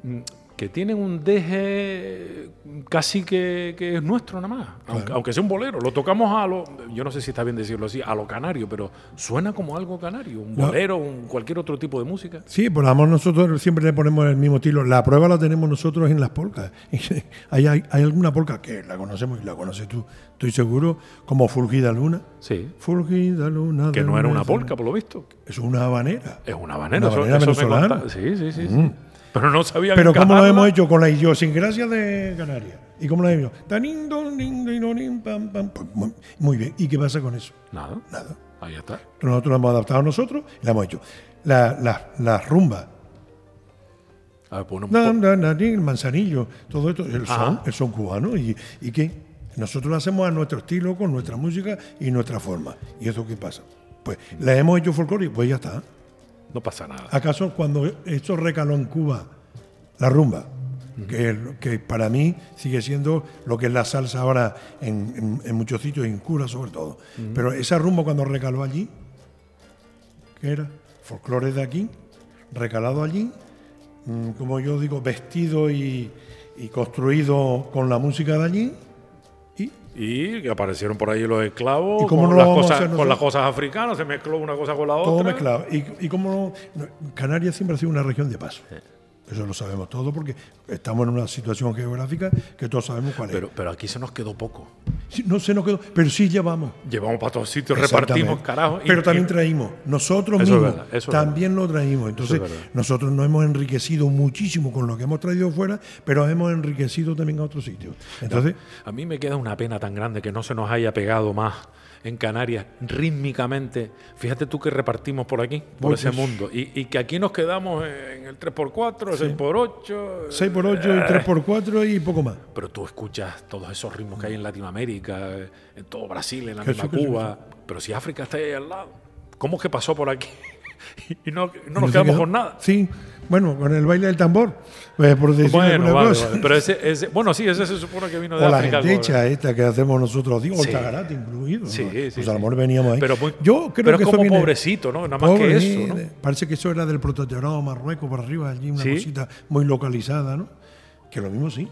mm, que tienen un deje casi que, que es nuestro nada más, aunque, Claro. aunque sea un bolero. Lo tocamos a lo, yo no sé si está bien decirlo así, a lo canario, pero suena como algo canario, un No. bolero, un, cualquier otro tipo de música. Sí, por amor nosotros siempre le ponemos el mismo estilo. La prueba la tenemos nosotros en las polcas. <laughs> hay, hay, hay alguna polca que la conocemos y la conoces tú, estoy seguro, como Fulgida Luna. Sí. Fulgida Luna. Que no era una polca, por lo visto. Es una habanera. Es una habanera. Una habanera eso venezolana. Sí, sí, sí. sí. Mm. Pero no sabía Pero ¿cómo lo hemos hecho con la idiosincrasia de Canarias? ¿Y cómo lo hemos hecho? Pues muy, bien. ¿Y qué pasa con eso? Nada. Nada. Ahí está. Nosotros lo hemos adaptado nosotros y la hemos hecho. La, la, la rumba, A ver, un Na, po- na, na, ni, el manzanillo, todo esto, el Ajá. son, el son cubano. ¿Y, ¿Y qué? Nosotros lo hacemos a nuestro estilo, con nuestra música y nuestra forma. ¿Y eso qué pasa? Pues la hemos hecho folclórico, pues ya está. No pasa nada. ¿Acaso cuando esto recaló en Cuba, la rumba, que, que para mí sigue siendo lo que es la salsa ahora en, en- en muchos sitios, en Cuba sobre todo. Pero esa rumba cuando recaló allí, ¿qué era? Folclore de aquí, recalado allí, mm, como yo digo, vestido y, y construido con la música de allí. Y aparecieron por ahí los esclavos ¿Y cómo con, no las cosas, con las cosas africanas, se mezcló una cosa con la todo otra. mezclado. Y, y como no- Canarias siempre ha sido una región de paso. Eso lo sabemos todo porque estamos en una situación geográfica que todos sabemos cuál es. Pero, pero aquí se nos quedó poco. Sí, no se nos quedó, pero sí llevamos. Llevamos para todos sitios, repartimos, carajo. y- Pero también traímos. Nosotros mismos verdad, también lo traímos. Entonces, es nosotros nos hemos enriquecido muchísimo con lo que hemos traído fuera, pero hemos enriquecido también a otros sitios. Entonces, A mí me queda una pena tan grande que no se nos haya pegado más en Canarias rítmicamente. Fíjate tú que repartimos por aquí, por ese mundo. Y, y que aquí nos quedamos en el 3x4, 6x8. 6x8 eh, y 3x4 y poco más. Pero tú escuchas todos esos ritmos que hay en Latinoamérica, en todo Brasil, en la misma Cuba. Pero si África está ahí al lado, ¿cómo es que pasó por aquí? <laughs> y no, no ¿No nos quedamos con nada. Sí, bueno, con el baile del tambor, pues, por decir Bueno, alguna vale, cosa. vale. Pero ese, ese- bueno, sí, ese se supone que vino de O la África. gentecha esta que hacemos nosotros, digo, Sí. el tagarate incluido. Sí, ¿no? sí, Pues sí. a lo mejor veníamos ahí. Pero, muy- Yo creo pero que es como viene- pobrecito, ¿no? Nada más Pobre, que eso, ¿no? Parece que eso era del protectorado Marruecos por arriba, allí una cosita muy localizada, ¿no? Que lo mismo sí.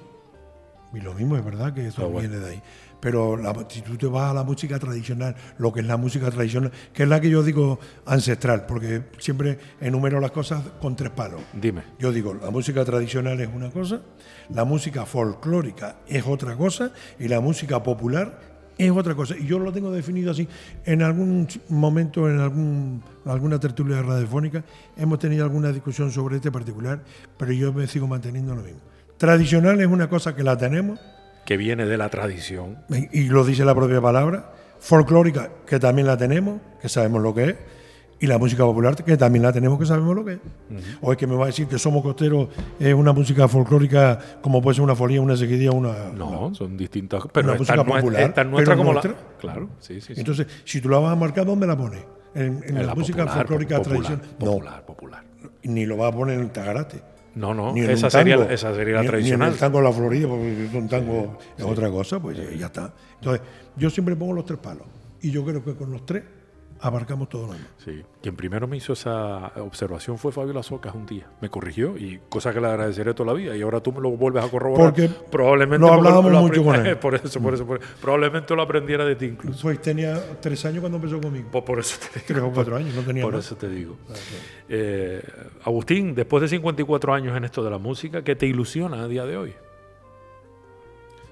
Y lo mismo es verdad que eso Ah, bueno. viene de ahí. Pero la- si tú te vas a la música tradicional, lo que es la música tradicional, que es la que yo digo ancestral, porque siempre enumero las cosas con tres palos. Dime. Yo digo, la música tradicional es una cosa, la música folclórica es otra cosa y la música popular es otra cosa. Y yo lo tengo definido así. En algún momento, en algún, alguna tertulia radiofónica, hemos tenido alguna discusión sobre este particular, pero yo me sigo manteniendo lo mismo. Tradicional es una cosa que la tenemos, Que viene de la tradición. y lo dice la propia palabra, folclórica, que también la tenemos, que sabemos lo que es, y la música popular, que también la tenemos, que sabemos lo que es. O es que me va a decir que Somos Costeros es una música folclórica como puede ser una folía, una sequidía, una... No, son distintas. Pero es tan, nuestra, popular, es tan nuestra como nuestra. la. Claro, sí, sí. sí. Entonces, si tú la vas a marcar, ¿dónde la pones? En, en En la, música popular, folclórica popular, tradicional. Popular, popular. Ni lo vas a poner en el tagarate. No, no, esa sería, tango, esa sería la ni- tradicional. Ni en el tango de la Florida, porque un tango es otra cosa, pues ya está. Entonces, yo siempre pongo los tres palos. Y yo creo que con los tres abarcamos todo lo demás. Sí, quien primero me hizo esa observación fue Fabio Lazocas un día. Me corrigió y cosa que le agradeceré toda la vida. Y ahora tú me lo vuelves a corroborar. Porque probablemente lo hablábamos lo mucho con él. <laughs> Por eso, por eso, por- probablemente lo aprendiera de ti incluso. Pues tenía tres años cuando empezó conmigo. Por, por eso te digo. Tres o cuatro años, no tenía Por más. eso te digo. Eh, Agustín, después de 54 años en esto de la música, ¿qué te ilusiona a día de hoy?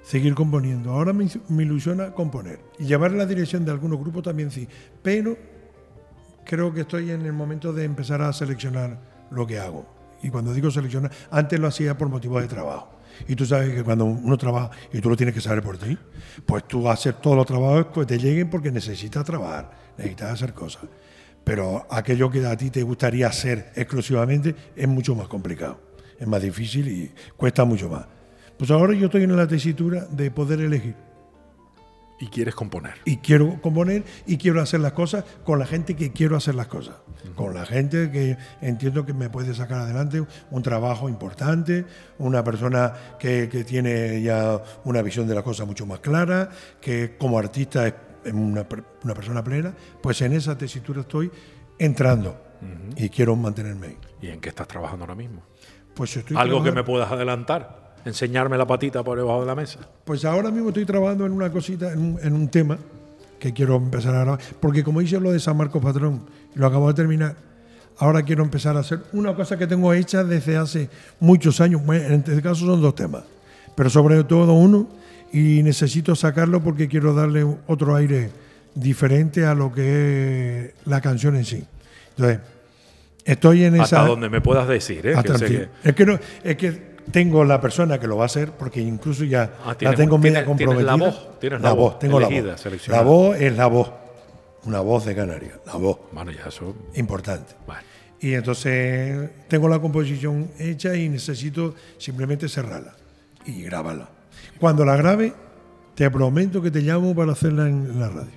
Seguir componiendo. Ahora me, ilusiona componer. Y llevar la dirección de algunos grupos también sí. Pero creo que estoy en el momento de empezar a seleccionar lo que hago. Y cuando digo seleccionar, antes lo hacía por motivos de trabajo. Y tú sabes que cuando uno trabaja y tú lo tienes que saber por ti, pues tú haces todos los trabajos que te lleguen porque necesitas trabajar, necesitas hacer cosas. Pero aquello que a ti te gustaría hacer exclusivamente es mucho más complicado, es más difícil y cuesta mucho más. Pues ahora yo estoy en la tesitura de poder elegir. Y quieres componer. Y quiero componer y quiero hacer las cosas con la gente que quiero hacer las cosas. Con la gente que entiendo que me puede sacar adelante un trabajo importante, una persona que, que tiene ya una visión de las cosas mucho más clara, que como artista es una, una persona plena. Pues en esa tesitura estoy entrando y quiero mantenerme ahí. ¿Y en qué estás trabajando ahora mismo? Pues estoy Algo que me puedas adelantar. Enseñarme la patita por debajo de la mesa. Pues ahora mismo estoy trabajando en una cosita, en un, en un tema que quiero empezar a grabar. Porque como hice lo de San Marcos Patrón, y lo acabo de terminar, ahora quiero empezar a hacer una cosa que tengo hecha desde hace muchos años. En este caso son dos temas, pero sobre todo uno, y necesito sacarlo porque quiero darle otro aire diferente a lo que es la canción en sí. Entonces, estoy en esa... Hasta donde me puedas decir, ¿eh? Que sé que- Es que no, es que tengo la persona que lo va a hacer porque incluso ya Ah, la tengo media tienes la comprometida. voz, tienes la voz tengo la voz. La voz es la voz, una voz de Canarias, la voz Bueno, ya eso. importante. Bueno. Y entonces tengo la composición hecha y necesito simplemente cerrarla y grabarla. Cuando la grabe, te prometo que te llamo para hacerla en la radio.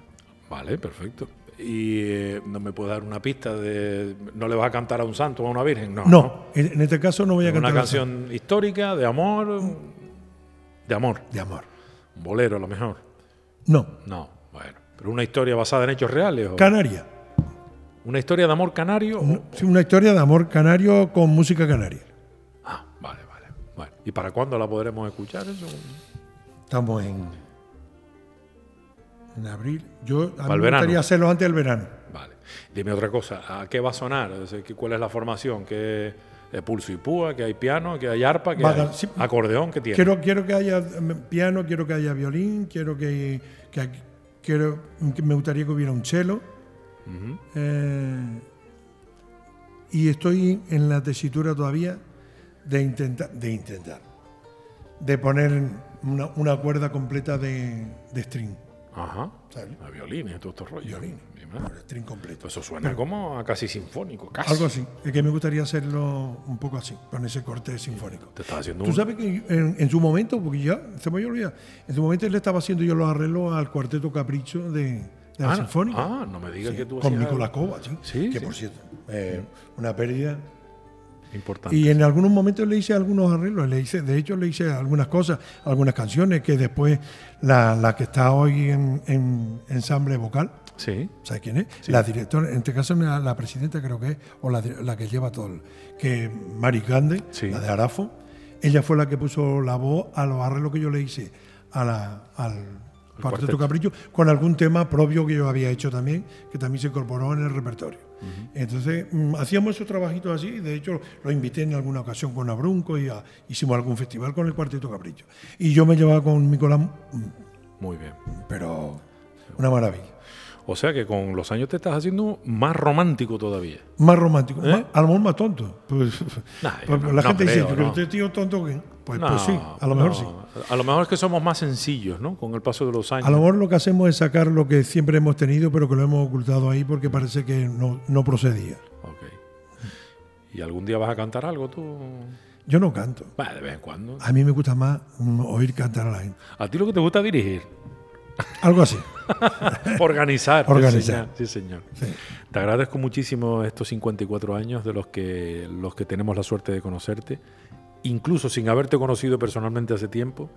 Vale, perfecto. Y eh, no me puedes dar una pista de. ¿No le vas a cantar a un santo o a una virgen? No. No, en este caso no voy a Una cantar canción histórica de amor. De amor. de amor. Un bolero, a lo mejor. No, No, bueno. Pero una historia basada en hechos reales. o- Canaria. ¿Una historia de amor canario? No, sí, Una historia de amor canario con música canaria. Ah, vale, vale. Bueno. ¿Y para cuándo la podremos escuchar eso? Estamos en, en abril. Yo a mí me verano. gustaría hacerlo antes del verano. Vale. Dime otra cosa. ¿A qué va a sonar? Es ¿Cuál es la formación? ¿Qué eh, pulso y púa? ¿Que hay piano? ¿Que hay arpa? ¿Que Vaga- hay sí. acordeón? ¿Qué tiene? Quiero, quiero que haya mm, piano, quiero que haya violín, quiero que, que- quiero, que me gustaría que hubiera un cello. Eh, y estoy en la tesitura todavía de intentar, de intentar, de poner una, una cuerda completa de, de string. Ajá. ¿sabes? A violines, todo estos rollos. Violín. Mi madre. String completo. Eso suena como a casi sinfónico, casi. Algo así. Es que me gustaría hacerlo un poco así, con ese corte sinfónico. Te estás haciendo Tú un... sabes que en, en su momento, porque ya se me había olvidado, en su momento él le estaba haciendo yo los arreglos al cuarteto Capricho de, de la Ah, Sinfónica. ah, no me digas Sí, que tú con Nicolás. Cova, sí. Sí, que sí. por cierto, eh, una pérdida. Importante. Y en algunos momentos le hice algunos arreglos, le hice, de hecho le hice algunas cosas, algunas canciones que después la, la que está hoy en, en ensamble vocal, Sí. ¿sabes quién es? La directora, en este caso la, la presidenta creo que es, o la, la que lleva todo, el- que Mari Grande, Sí. la de Arafo, ella fue la que puso la voz a los arreglos que yo le hice a la- al. Cuarteto Capricho, con algún tema propio que yo había hecho también, que también se incorporó en el repertorio. Entonces, mm, hacíamos esos trabajitos así, de hecho lo invité en alguna ocasión con Abrunco y a- hicimos algún festival con el Cuarteto Capricho. Y yo me llevaba con Nicolás, mm, Muy bien. pero una maravilla. O sea que con los años te estás haciendo más romántico todavía. Más romántico, ¿Eh? a lo mejor más tonto. Pues, <laughs> Nah, pues no- la no gente dice creo, que no. usted tío tonto, ¿qué? pues, No, pues sí, a lo mejor no. sí. A lo mejor es que somos más sencillos, ¿no? Con el paso de los años. A lo mejor lo que hacemos es sacar lo que siempre hemos tenido, pero que lo hemos ocultado ahí porque parece que no, no procedía. Ok. ¿Y algún día vas a cantar algo tú? Yo no canto. Va, de vez en cuando. A mí me gusta más mm, oír cantar a la gente. A ti lo que te gusta dirigir. Algo así. <laughs> Organizar. sí, Organizar. señor. Sí, señor. Sí. Te agradezco muchísimo estos 54 años de los que, los que tenemos la suerte de conocerte. Incluso sin haberte conocido personalmente hace tiempo,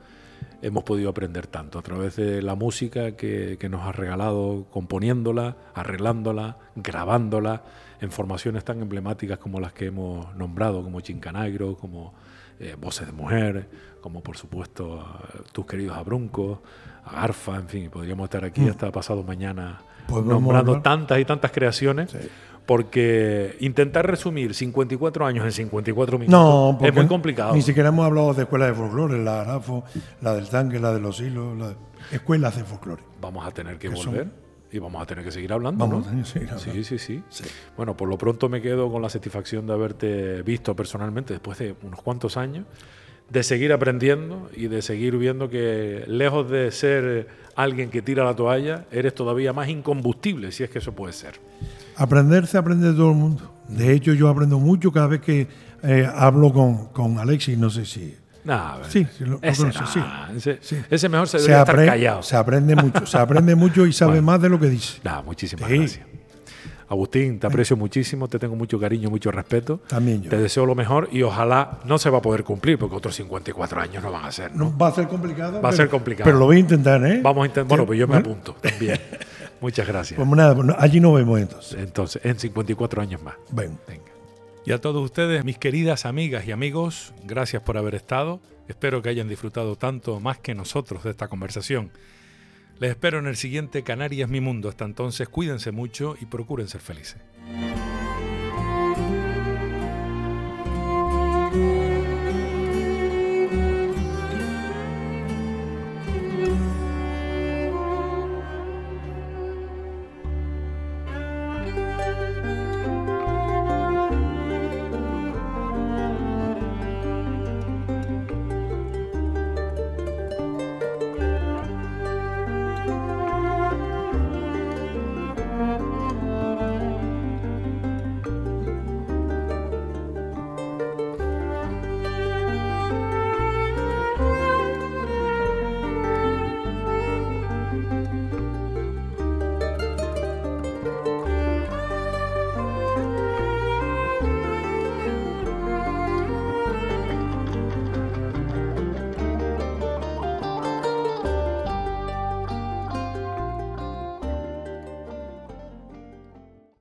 hemos podido aprender tanto a través de la música que, que nos has regalado, componiéndola, arreglándola, grabándola, en formaciones tan emblemáticas como las que hemos nombrado, como Chincanagro, como eh, Voces de Mujer, como por supuesto a tus queridos Abruncos, a Garfa, en fin, podríamos estar aquí hasta pasado mañana Mm. Nombrando tantas y tantas creaciones, porque intentar resumir 54 años en 54 minutos No, es muy complicado. Ni siquiera hemos hablado de escuelas de folclore, la Arafo, la del tanque, la de los hilos, la escuelas de folclore. Vamos a tener que son- volver y vamos a tener que seguir hablando. Vamos ¿no? a tener que seguir hablando. Sí, sí, sí, Sí. Bueno, por lo pronto me quedo con la satisfacción de haberte visto personalmente después de unos cuantos años, de seguir aprendiendo y de seguir viendo que lejos de ser alguien que tira la toalla, eres todavía más incombustible, si es que eso puede ser. Aprender se aprende de todo el mundo. De hecho, yo aprendo mucho cada vez que eh, hablo con, con Alexis, no sé si... Nah, a ver. Sí, lo- lo ese, sí. ese, Sí. ese mejor se Se, debería estar apre- callado. se aprende mucho, se aprende mucho y sabe más de lo que dice. Nah, muchísimas Sí. gracias. Agustín, te aprecio muchísimo, te tengo mucho cariño, mucho respeto. También yo. Te deseo lo mejor y ojalá no se va a poder cumplir porque otros 54 años no van a ser. ¿no? Va a ser complicado. Va a ser complicado. Pero lo voy a intentar, ¿eh? Vamos a intentar. Bueno, pues yo me apunto también. <laughs> Muchas gracias. Pues nada, no- allí nos vemos entonces. Entonces, en 54 años más. Ven. Venga. Y a todos ustedes, mis queridas amigas y amigos, gracias por haber estado. Espero que hayan disfrutado tanto más que nosotros de esta conversación. Les espero en el siguiente Canarias Mi Mundo. Hasta entonces, cuídense mucho y procuren ser felices.